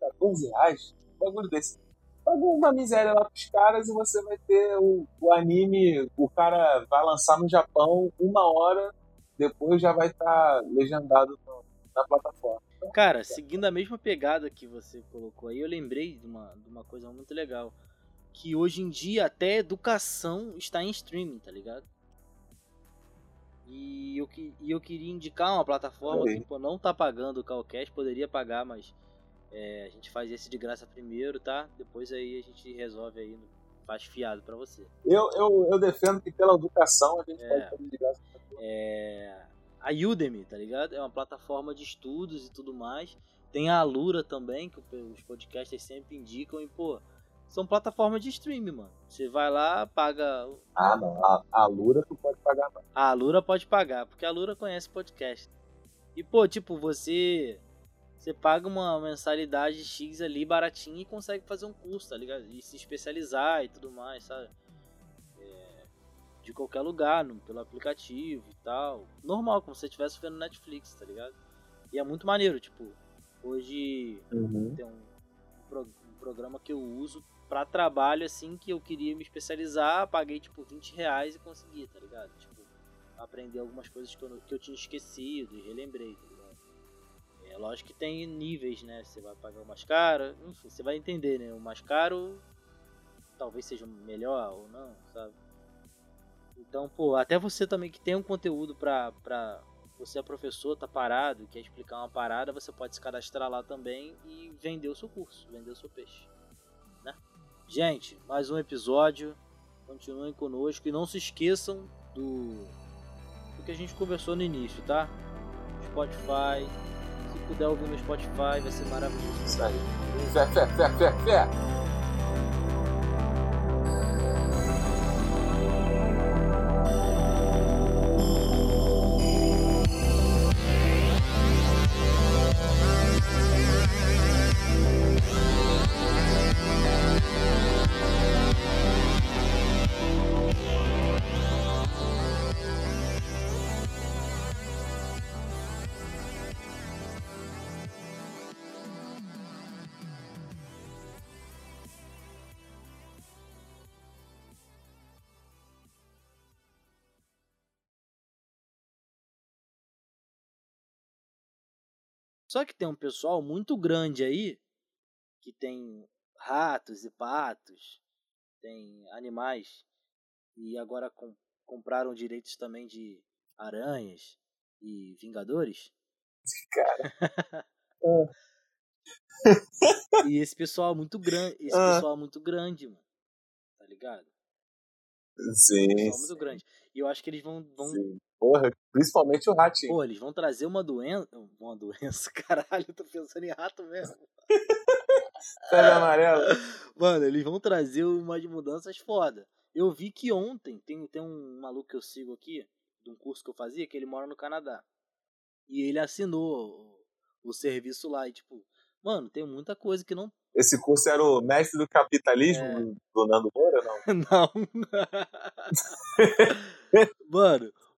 [SPEAKER 5] 14 reais. Um bagulho desse. Paga uma miséria lá pros caras e você vai ter o, o anime, o cara vai lançar no Japão uma hora, depois já vai estar legendado no- na plataforma. Então,
[SPEAKER 4] Cara, seguindo a mesma pegada que você colocou aí, eu lembrei de uma, de uma coisa muito legal. Que hoje em dia até educação está em streaming, tá ligado? E eu, e eu queria indicar uma plataforma que pô, não tá pagando o Calcast, poderia pagar, mas é, a gente faz esse de graça primeiro, tá? Depois aí a gente resolve aí, faz fiado pra você.
[SPEAKER 5] Eu, eu, eu defendo que pela educação a gente
[SPEAKER 4] É.
[SPEAKER 5] pode fazer de graça.
[SPEAKER 4] é, a Udemy, tá ligado? É uma plataforma de estudos e tudo mais. Tem a Alura também, que os podcasters sempre indicam. E, pô, são plataformas de streaming, mano. Você vai lá, paga.
[SPEAKER 5] Ah, não. A, a Lura tu pode pagar não.
[SPEAKER 4] A Alura pode pagar, porque a Alura conhece podcast. E, pô, tipo, você. Você paga uma mensalidade X ali baratinha e consegue fazer um curso, tá ligado? E se especializar e tudo mais, sabe? De qualquer lugar, no, pelo aplicativo e tal. Normal, como se você estivesse vendo Netflix, tá ligado? E é muito maneiro, tipo, hoje tem um, pro- um programa que eu uso pra trabalho, assim, que eu queria me especializar, paguei, tipo, 20 reais e consegui, tá ligado? Tipo, aprender algumas coisas que eu, que eu tinha esquecido e relembrei, tá ligado? É lógico que tem níveis, né? Você vai pagar o mais caro, enfim, você vai entender, né? O mais caro talvez seja melhor ou não, sabe? Então, pô, até você também que tem um conteúdo pra, pra você é professor, tá parado, quer explicar uma parada, você pode se cadastrar lá também e vender o seu curso, vender o seu peixe, né? Gente, mais um episódio, continuem conosco e não se esqueçam do, do que a gente conversou no início, tá? Spotify, se puder ouvir no Spotify, vai ser maravilhoso.
[SPEAKER 5] Isso aí. Fé, fé, fé, fé, fé.
[SPEAKER 4] Só que tem um pessoal muito grande aí que tem ratos e patos, tem animais e agora com, compraram direitos também de Aranhas e Vingadores.
[SPEAKER 5] Cara.
[SPEAKER 4] E esse pessoal é muito grande. Esse
[SPEAKER 5] Ah.
[SPEAKER 4] pessoal é muito grande, mano. Tá ligado?
[SPEAKER 5] Sim,
[SPEAKER 4] Esse pessoal é
[SPEAKER 5] sim,
[SPEAKER 4] muito grande. E eu acho que eles vão. vão
[SPEAKER 5] sim. Porra, principalmente o ratinho.
[SPEAKER 4] pô, eles vão trazer uma doença. Uma doença, caralho, tô pensando em rato mesmo.
[SPEAKER 5] Febre amarela.
[SPEAKER 4] Mano, eles vão trazer umas mudanças foda. Eu vi que ontem tem, tem um maluco que eu sigo aqui, de um curso que eu fazia, que ele mora no Canadá. E ele assinou o, o serviço lá. E, tipo, mano, tem muita coisa que não.
[SPEAKER 5] Esse curso era o mestre do capitalismo
[SPEAKER 4] É.
[SPEAKER 5] do Nando Moura, não?
[SPEAKER 4] Não. Mano,